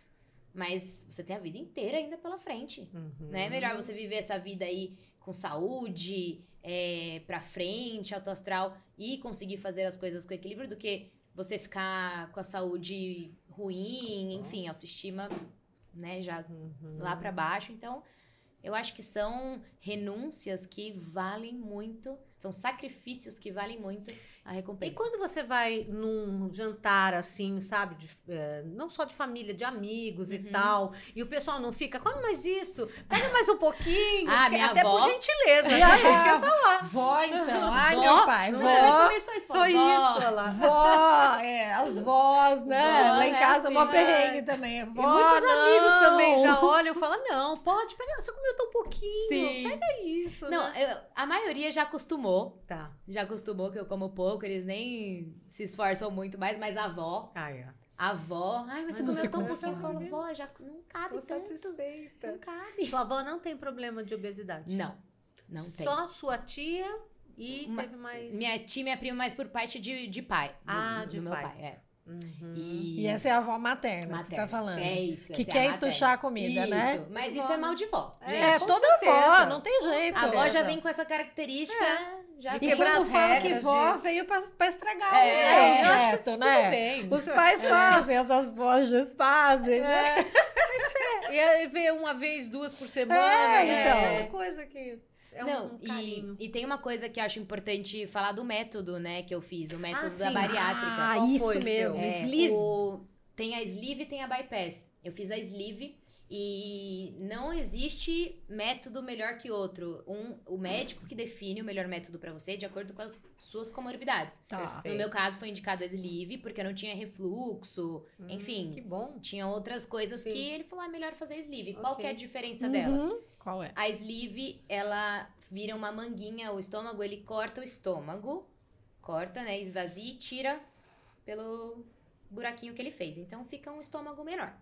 Mas você tem a vida inteira ainda pela frente.
Uhum.
Né? É melhor você viver essa vida aí com saúde, é, pra frente, alto astral e conseguir fazer as coisas com equilíbrio do que você ficar com a saúde ruim, enfim, autoestima, né, já
Uhum.
lá pra baixo. Então, eu acho que são renúncias que valem muito, são sacrifícios que valem muito a
E
recompensa.
quando você vai num jantar assim, sabe? de- é, não só de família, de amigos
Uhum.
e tal. E o pessoal não fica, come mais isso, pega mais um pouquinho. *laughs*
Ah, minha
até
avó-
por gentileza,
E
né? É que eu ia falar.
Vó, então. Ai,
Vó,
meu pai,
Você
vó.
isso,
Só
vó.
isso, olha lá. *laughs*
Vó, é, as vós, né?
Vó,
Lá em
é
casa,
assim,
mó
né?
perrengue também.
E
Vó,
muitos
não.
amigos também já *laughs* olham e falam: não, pode pegar, você comeu tão pouquinho.
Sim.
Pega isso.
Não,
né?
eu- a maioria já acostumou.
Tá.
Já acostumou que eu como pouco, eles nem se esforçam muito mais, mas a avó,
Ah, é.
a avó, ai, mas você
não
comeu tão pouquinho. Eu falo, vó, já não cabe
Tô
tanto.
satisfeita.
Não cabe.
Sua avó não tem problema de obesidade?
Não, não tem.
Só sua tia e
Uma-
teve mais.
Minha tia e minha prima mais por parte de, de pai. do-
Ah,
do,
de
meu
pai.
pai. é.
Uhum.
E,
E essa é a avó materna, que você
materna.
tá falando.
É isso.
Que
é
quer
a materna.
entuchar a comida,
isso.
né?
Mas isso é mal de vó.
É,
com
toda
certeza.
avó, não tem jeito.
A avó já vem com essa característica. Já
E quando fala que vó
de-
veio pra, pra estragar
É,
eu acho
neto,
Tudo
né?
bem.
Os pais fazem, essas vós desfazem, né?
E aí vê uma vez, duas por semana.
É,
né?
então.
É coisa que. É
Não,
um carinho.
e, e tem uma coisa que eu acho importante falar do método, né, que eu fiz, o método
Ah,
da
sim.
bariátrica.
Ah,
Qual
isso
foi
mesmo?
É,
sleeve.
o- tem a sleeve e tem a bypass. Eu fiz a sleeve e não existe método melhor que outro. Um, o médico que define o melhor método pra você de acordo com as suas comorbidades.
Tá.
No meu caso foi indicado a sleeve porque eu não tinha refluxo, enfim.
Hum, Que bom.
Tinha outras coisas
Sim.
que ele falou, é melhor fazer a sleeve. Qual
Ok.
que é a diferença delas?
Qual é?
A sleeve, ela vira uma manguinha, o estômago, ele corta o estômago, corta, né, esvazia e tira pelo buraquinho que ele fez. Então fica um estômago menor.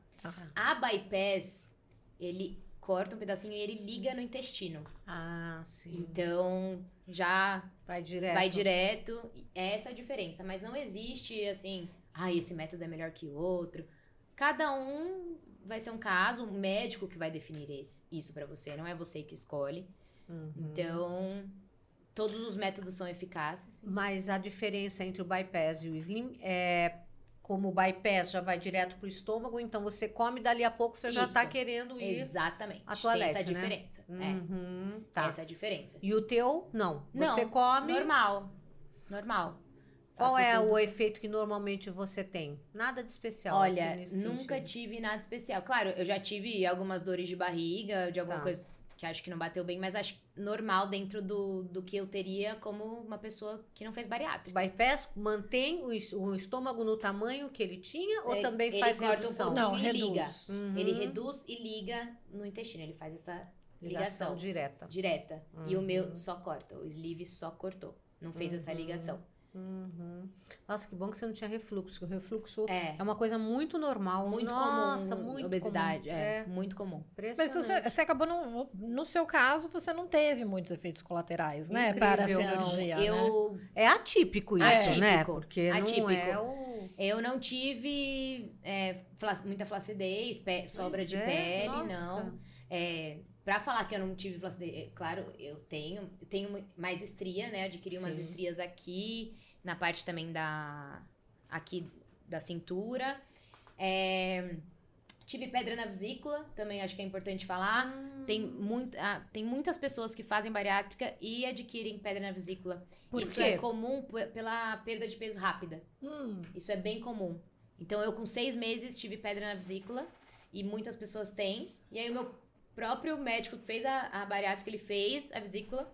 A bypass, ele corta um pedacinho e ele liga no intestino.
Ah, sim.
Então já
Vai direto.
vai direto. É essa a diferença, mas não existe assim, ah, esse método é melhor que o outro. Cada um vai ser um caso, um médico que vai definir esse- isso pra você, não é você que escolhe.
Uhum.
Então, todos os métodos são eficazes.
Mas a diferença entre o bypass e o slim é como o bypass já vai direto pro estômago, então você come dali a pouco você já
Isso.
tá querendo ir.
Exatamente.
a
Tem
toalete,
essa
né?
diferença.
Uhum,
É,
tá.
essa é a diferença.
E o teu, não.
Não,
Você come.
Normal. Normal.
Qual é
tudo.
o efeito que normalmente você tem? Nada de especial.
Olha,
assim, nesse
nunca
sentido.
tive nada especial. Claro, eu já tive algumas dores de barriga, de alguma
Tá.
coisa que acho que não bateu bem, mas acho normal dentro do, do que eu teria como uma pessoa que não fez
O
bariátrica.
bypass mantém o, o estômago no tamanho que ele tinha ou
Ele-
também
ele
faz
um
redução?
pouquinho
Não,
e
reduz.
liga.
Uhum.
Ele reduz e liga no intestino. Ele faz essa
Ligação
ligação.
direta.
direta. E o
Uhum.
meu só corta. O sleeve só cortou. Não fez essa ligação.
Uhum. Nossa, que bom que você não tinha refluxo. porque O refluxo
É.
é uma coisa muito normal.
Muito
Nossa,
comum.
muito
obesidade.
comum.
É, muito comum.
Mas você, você acabou, não, no seu caso, você não teve muitos efeitos colaterais, né?
Incrível.
Para
Então,
energia, né?
eu,
É atípico isso,
Atípico.
né? Porque não
Atípico.
é o...
eu não tive é, fla- muita flacidez, pé- sobra de
é,
pele,
nossa.
não. É, pra falar que eu não tive flacidez, é, claro, eu tenho, tenho mais estria, né? Adquiri umas
Sim.
estrias aqui, na parte também da. aqui da cintura. É, Tive pedra na vesícula, também acho que é importante falar. Tem, muito, ah, tem muitas pessoas que fazem bariátrica e adquirem pedra na vesícula.
Por
Isso
quê?
é comum pela perda de peso rápida.
Hum,
Isso é bem comum. Então, eu com seis meses tive pedra na vesícula e muitas pessoas têm. E aí, o meu próprio médico que fez a, a bariátrica, ele fez a vesícula,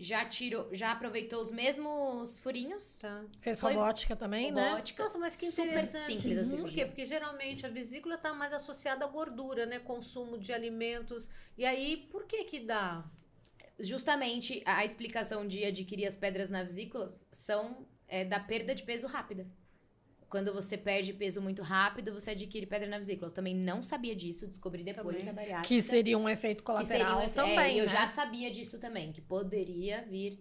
já tirou, já aproveitou os mesmos furinhos.
Tá.
fez
Foi
robótica também, né?
robótica.
Nossa, mas que
Super
interessante.
simples a
Por quê? Porque geralmente a vesícula está mais associada à gordura, né? Consumo de alimentos. E aí, por que que dá?
Justamente a explicação de adquirir as pedras na vesícula são é, da perda de peso rápida. Quando você perde peso muito rápido, você adquire pedra na vesícula. Eu também não sabia disso, descobri depois
Também.
da bariátrica.
Que seria um efeito
que seria
colateral
um efe-
também,
é, e eu
né?
já sabia disso também, que poderia vir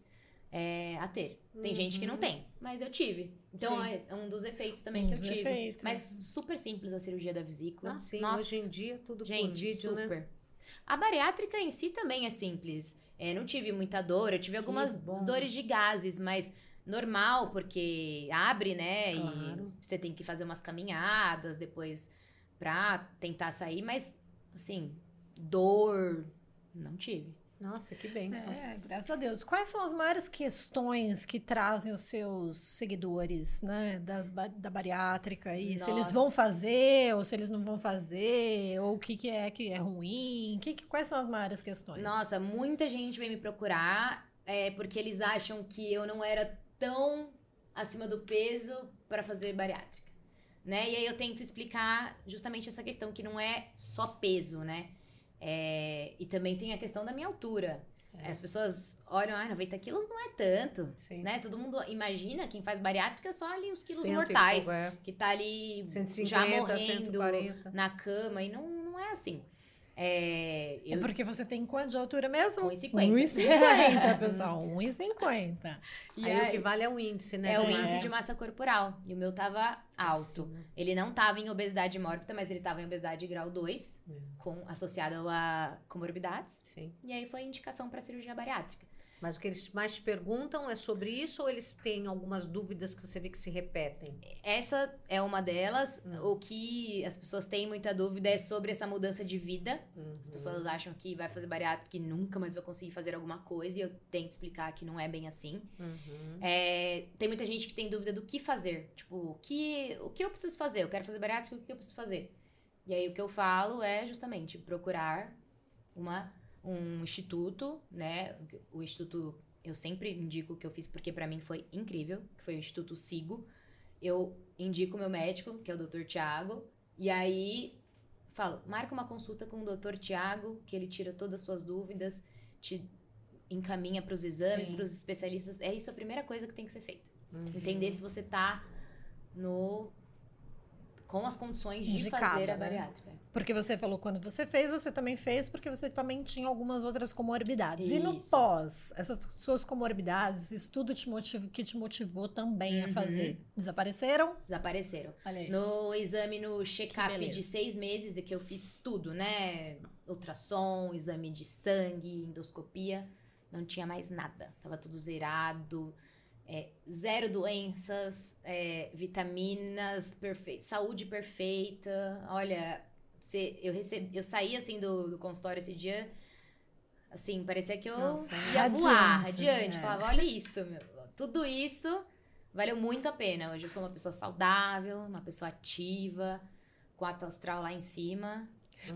é, a ter. Tem gente que não tem, mas eu tive. Então
Sim.
é um dos efeitos também
Um
que eu tive.
efeitos.
Mas super simples a cirurgia da vesícula.
Ah, sim,
Nossa,
hoje em dia tudo por
gente,
vídeo, né?
super. A bariátrica em si também é simples. É, não tive muita dor, eu tive algumas dores de gases, mas normal, porque abre, né?
Claro.
E você tem que fazer umas caminhadas depois pra tentar sair, mas assim, dor não tive.
Nossa, que bênção.
É, graças a Deus. Quais são as maiores questões que trazem os seus seguidores, né, das, da bariátrica? E se eles
Nossa.
vão fazer, ou se eles não vão fazer, ou o que, que é que é ruim? Que, que- quais são as maiores questões?
Nossa, muita gente vem me procurar é, porque eles acham que eu não era tão acima do peso para fazer bariátrica, né? E aí eu tento explicar justamente essa questão que não é só peso, né? É, e também tem a questão da minha altura.
É.
As pessoas olham, ah, 90 quilos não é tanto,
Sim.
né? Todo mundo imagina quem faz bariátrica só ali os quilos
Cento
mortais,
pouco, é.
que tá ali
150,
já morrendo
140.
na cama e não, não é assim. É,
É
eu
porque você tem quanto de altura mesmo?
1,50.
1,50, pessoal. 1,50. *laughs*
E
aí, o
aí-
que vale é o índice, né?
É o índice de massa corporal. E o meu tava alto.
Acima.
Ele não tava em obesidade mórbida, mas ele tava em obesidade grau 2,
É.
com, associado a comorbidades.
Sim.
E aí foi a indicação para cirurgia bariátrica.
Mas o que eles mais te perguntam é sobre isso ou eles têm algumas dúvidas que você vê que se repetem?
Essa é uma delas.
Hum.
O que as pessoas têm muita dúvida é sobre essa mudança de vida. As
Uhum.
pessoas acham que vai fazer bariátrica e nunca mais vai conseguir fazer alguma coisa. E eu tento explicar que não é bem assim.
Uhum.
É, tem muita gente que tem dúvida do que fazer. Tipo, o que, o que eu preciso fazer? Eu quero fazer bariátrica, o que eu preciso fazer? E aí o que eu falo é justamente procurar uma, um instituto, né? O instituto, eu sempre indico que eu fiz porque pra mim foi incrível, que foi o Instituto Sigo. Eu indico o meu médico, que é o Dr. Tiago, e aí falo, marca uma consulta com o Dr. Tiago, que ele tira todas as suas dúvidas, te encaminha para os exames, para os especialistas. É isso a primeira coisa que tem que ser feita.
Uhum.
Entender se você tá no com as condições de
Indicada,
fazer a
né?
bariátrica.
Porque você falou quando você fez, você também fez porque você também tinha algumas outras comorbidades. E no
Isso.
pós, essas suas comorbidades, isso tudo te motivou, que te motivou também a
Uhum.
fazer. Desapareceram?
Desapareceram. No exame, no check-up de seis meses, e que eu fiz tudo, né? Ultrassom, exame de sangue, endoscopia, não tinha mais nada. Tava tudo zerado. É, zero doenças, é, vitaminas, perfe... saúde perfeita. Olha, você- eu, recebi, eu saí assim do, do consultório esse dia. Assim, parecia que eu
Nossa,
ia voar
radiante, é.
Falava, olha isso, meu. Tudo isso valeu muito a pena. Hoje eu sou uma pessoa saudável, uma pessoa ativa, com a astral lá em cima.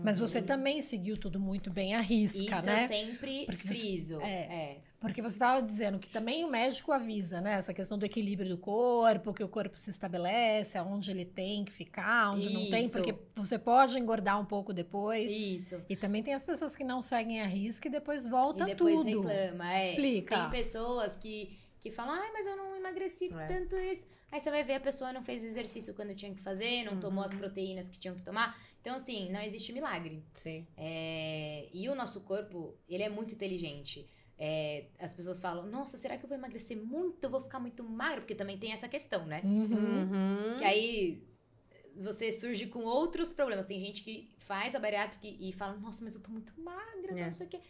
Mas você também seguiu tudo muito bem à risca,
Isso
né?
eu sempre
Porque você-
friso.
é.
é.
Porque você estava dizendo que também o médico avisa, né? Essa questão do equilíbrio do corpo, que o corpo se estabelece, aonde ele tem que ficar, onde não tem,
Isso.
porque você pode engordar um pouco depois.
Isso.
E também tem as pessoas que não seguem a risca e depois volta
e depois
tudo.
reclama. É.
Explica.
Tem pessoas que, que falam, ai, mas eu não emagreci
É.
tanto isso. Aí você vai ver a pessoa não fez exercício quando tinha que fazer, não tomou as proteínas que tinham que tomar. Então, assim, não existe milagre.
Sim.
É, e o nosso corpo, ele é muito inteligente. É, as pessoas falam, nossa, será que eu vou emagrecer muito? Eu vou ficar muito magro? Porque também tem essa questão, né?
Uhum.
Que aí você surge com outros problemas. Tem gente que faz a bariátrica e e fala, nossa, mas eu tô muito magra,
É.
não sei o quê.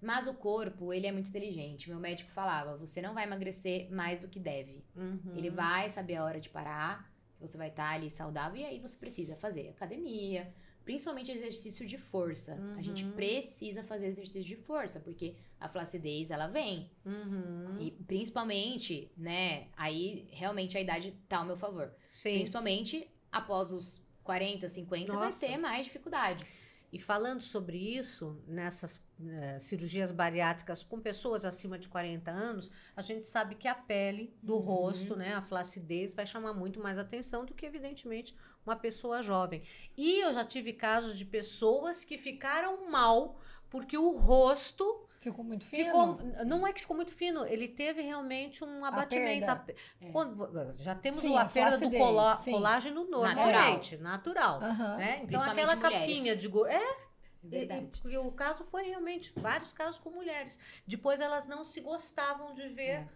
Mas o corpo, ele é muito inteligente. Meu médico falava, você não vai emagrecer mais do que deve.
Uhum.
Ele vai saber a hora de parar, você vai estar ali saudável, e aí você precisa fazer academia, principalmente exercício de força. A gente
Uhum.
precisa fazer exercício de força, porque a flacidez ela vem.
Uhum.
E principalmente, né, aí realmente a idade tá ao meu favor.
Sim.
Principalmente após os 40, 50,
Nossa.
vai ter mais dificuldade.
E falando sobre isso, nessas eh, cirurgias bariátricas com pessoas acima de 40 anos, a gente sabe que a pele do
Uhum.
rosto, né, a flacidez, vai chamar muito mais atenção do que, evidentemente, uma pessoa jovem. E eu já tive casos de pessoas que ficaram mal porque o rosto
Ficou muito fino.
ficou. Não é que ficou muito fino, ele teve realmente um abatimento.
perda.
A pe- Quando já temos
Sim,
o- a,
a
perda do colá- colágeno
Natural.
normalmente, natural.
Aham.
né? Então aquela
mulheres.
capinha de go- é
Verdade.
e, e o caso foi realmente vários casos com mulheres. Depois elas não se gostavam de ver
É.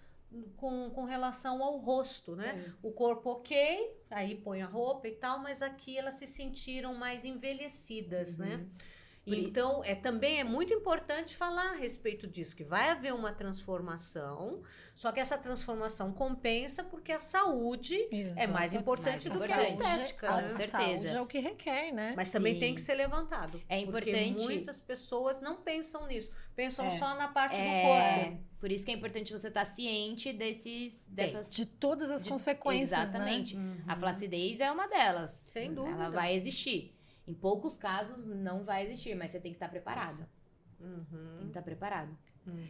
com, com relação ao rosto, né?
É.
O corpo ok, aí põe a roupa e tal, mas aqui elas se sentiram mais envelhecidas, né?
Uhum. Por i-
Então, é, também é muito importante falar a respeito disso, que vai haver uma transformação, só que essa transformação compensa porque a saúde é mais
Exato.
importante
Mais
do que a
importante.
estética,
A
né?
Com certeza.
saúde é o que requer, né?
Mas também
Sim.
tem que ser levantado.
É
Porque
importante-
muitas pessoas não pensam nisso. Pensam
É.
só na parte do
É,
corpo.
por isso que é importante você estar ciente desses, dessas
De todas as
de-
consequências,
Exatamente.
né?
A flacidez é uma delas.
Sem dúvida.
Ela vai existir. Em poucos casos não vai existir, mas você tem que estar preparado.
Uhum.
Tem que estar preparado.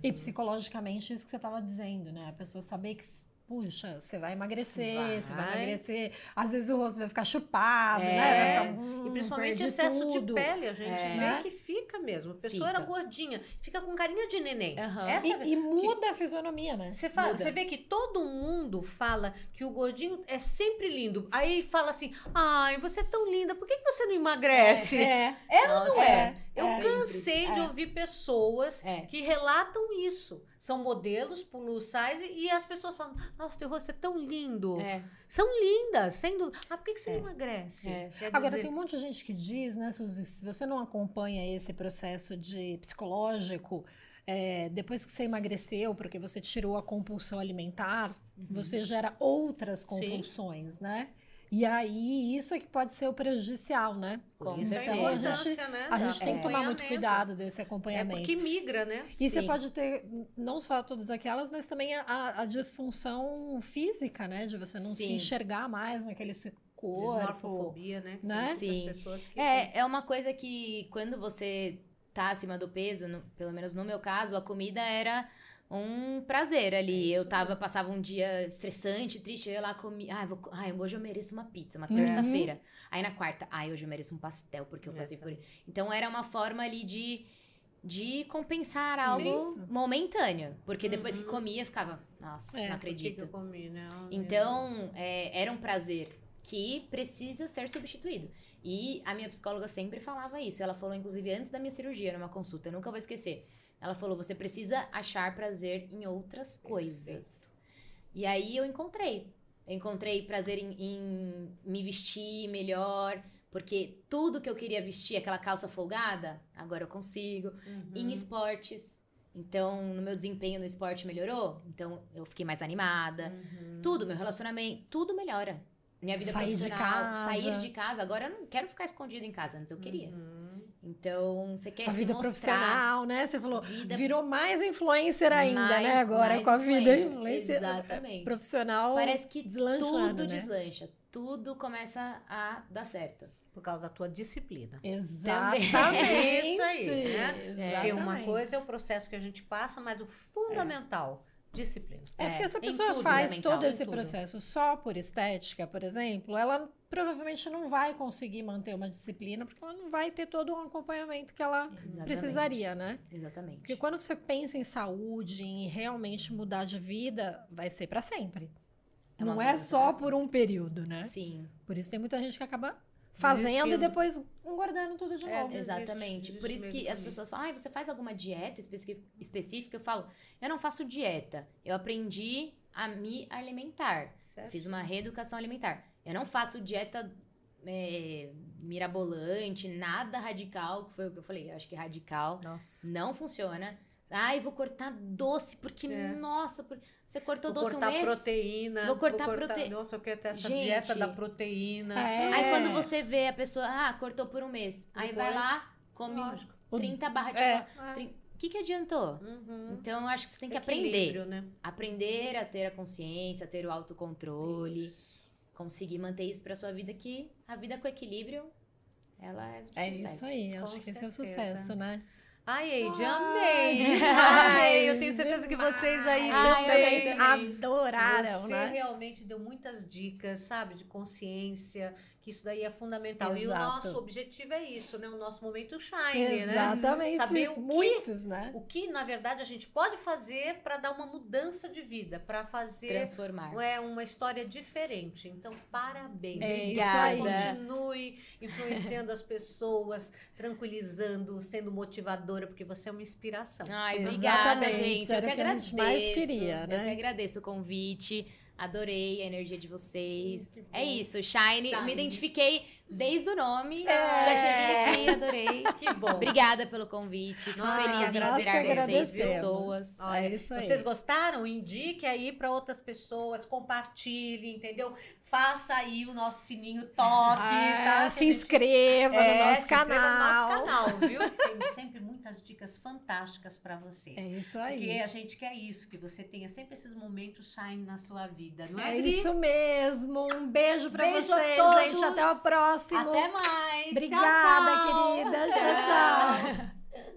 E psicologicamente, isso que você estava dizendo, né? A pessoa saber que, puxa, você vai emagrecer, você vai
Vai.
emagrecer. Às vezes o rosto vai ficar chupado,
É.
né? Vai ficar, hum,
E principalmente excesso
tudo.
de pele, a gente
É.
vê
Né?
que fica mesmo. A pessoa
Fica.
era gordinha, fica com carinha de neném.
Aham.
Essa é
E, e muda a fisionomia, né?
Você, fala,
Muda.
você vê que todo mundo fala que o gordinho é sempre lindo. Aí fala assim: ai, você é tão linda, por que, que você não emagrece?
É.
É ou não é? Eu
é.
cansei de
É.
ouvir pessoas
É.
que relatam isso. São modelos plus size e as pessoas falam: Nossa, teu rosto é tão lindo.
É.
São lindas, sendo. Ah, por que, que você
É.
não emagrece?
É.
Agora,
dizer-
tem um monte de gente que diz, né, Suzy, se você não acompanha esse processo de psicológico, é, depois que você emagreceu, porque você tirou a compulsão alimentar, você gera outras compulsões, né? E aí, isso é que pode ser o prejudicial, né?
Com
isso a
certeza.
importância, né?
A gente tem que tomar muito cuidado desse
É
acompanhamento.
porque migra, né?
E você
Sim.
pode ter não só todas aquelas, mas também a, a disfunção física, né? De você não se
Sim.
enxergar mais naquele corpo.
Desmorfofobia, né?
Né?
Sim.
pessoas que têm.
É, é uma coisa que quando você tá acima do peso, no- pelo menos no meu caso, a comida era um prazer ali. eu tava, passava um dia estressante, triste, eu ia lá comi, ai, vou, ai, hoje eu mereço uma pizza, uma
Uhum.
terça-feira. Aí na quarta, ai, hoje eu mereço um pastel porque eu
É,
passei por
também.
isso. Então era uma forma ali de de compensar algo
Isso.
momentâneo, porque depois que
Uhum.
comia ficava, nossa,
É,
não
Por que que
acredito.
eu comi, né?
Então, é, era um prazer que precisa ser substituído. E a minha psicóloga sempre falava isso. Ela falou, inclusive, antes da minha cirurgia, numa consulta, eu nunca vou esquecer. Ela falou: você precisa achar prazer em outras coisas. E aí eu encontrei. Eu encontrei prazer em, em me vestir melhor. Porque tudo que eu queria vestir, aquela calça folgada, agora eu consigo
Uhum.
em esportes. Então, no meu desempenho no esporte melhorou. Então, eu fiquei mais animada.
Uhum.
Tudo, meu relacionamento, tudo melhora. Minha vida
Sair de
profissional,
casa.
sair de casa. Agora eu não quero ficar escondida em casa, antes eu queria.
Uhum.
Então, você quer
a
se
vida
mostrar.
profissional, né? Você falou,
Vida-
virou mais influencer ainda,
mais-
né? Agora com a vida
influencer. Exatamente.
profissional
Parece que tudo
né?
deslancha. Tudo começa a dar certo.
Por causa da tua disciplina.
Exatamente.
É isso aí, né? Porque uma coisa é o processo que a gente passa, mas o fundamental, disciplina.
É porque
É,
se a
em
pessoa
tudo,
faz todo esse
tudo.
processo só por estética, por exemplo, ela provavelmente não vai conseguir manter uma disciplina, porque ela não vai ter todo um acompanhamento que ela
Exatamente.
precisaria, né?
Exatamente.
Porque quando você pensa em saúde, em realmente mudar de vida, vai ser pra sempre.
É
não é só por um período, né?
Sim.
Por isso tem muita gente que acaba fazendo e
Desistindo.
depois engordando tudo de
É,
novo.
Desiste,
Exatamente.
desiste
Por isso que as pessoas falam, ah, você faz alguma dieta específica? Eu falo, eu não faço dieta. Eu aprendi a me alimentar.
Certo?
Fiz uma reeducação alimentar. Eu não faço dieta é, mirabolante, nada radical, que foi o que eu falei. Eu acho que radical
Nossa.
não funciona. Ai, vou cortar doce, porque,
É.
nossa, por- você cortou
Vou
doce
cortar
um mês?
proteína.
Vou cortar prote-
Nossa, eu quero ter essa
Gente.
dieta da proteína.
É.
Aí quando você vê a pessoa, ah, cortou por um mês. Aí vai
Depois,
lá, come
lógico.
30 barras de
É.
chocolate. O que, que adiantou?
Uhum.
Então, eu acho que você tem que aprender.
Equilíbrio, né?
Aprender a ter a consciência, ter o autocontrole, conseguir manter isso pra sua vida, que a vida com equilíbrio, ela é
É
sucesso.
isso aí,
Com
acho que esse é o sucesso, né?
Ai, Eide,
Ai,
amei! *laughs* Amei! Eu tenho certeza que vocês aí
Ai,
também.
amei também.
Adoraram,
Você
né?
realmente deu muitas dicas, sabe, de consciência, que isso daí é fundamental. E o
Exato.
nosso objetivo é isso, né? O nosso momento shine, né?
Exatamente,
Saber
isso.
o que-
muitos, né?
O que, na verdade, a gente pode fazer para dar uma mudança de vida, para fazer
Transformar.
é, uma história diferente. Então, parabéns.
É aí.
continue influenciando as pessoas, tranquilizando, sendo motivadora, porque você é uma inspiração.
Ai,
Exatamente,
obrigada, gente. Eu
era
que
que a
agradeço.
gente mais queria,
Eu
né?
que agradeço o convite. Adorei a energia de vocês. É isso, Shine.
Shine.
Me identifiquei desde o nome.
É.
Já cheguei aqui, adorei. *laughs*
Que bom.
Obrigada pelo convite. Fico
Nossa,
feliz em inspirar vocês, pessoas.
Olha,
É isso aí.
Vocês gostaram? Indique aí para outras pessoas, compartilhe, entendeu? Faça aí o nosso sininho toque,
Ah,
tá?
Se
a gente-
inscreva
É,
no nosso
se inscreva
canal.
no nosso canal, viu? *laughs* Temos sempre muitas dicas fantásticas para vocês.
É isso
Porque
aí.
a gente quer isso, que você tenha sempre esses momentos shine na sua vida, não é,
É
Adri?
isso mesmo. Um beijo pra
Beijo a
vocês,
todos.
gente. Até o próximo.
Até mais.
Obrigada, tchau,
tchau.
querida. Tchau, *laughs* tchau.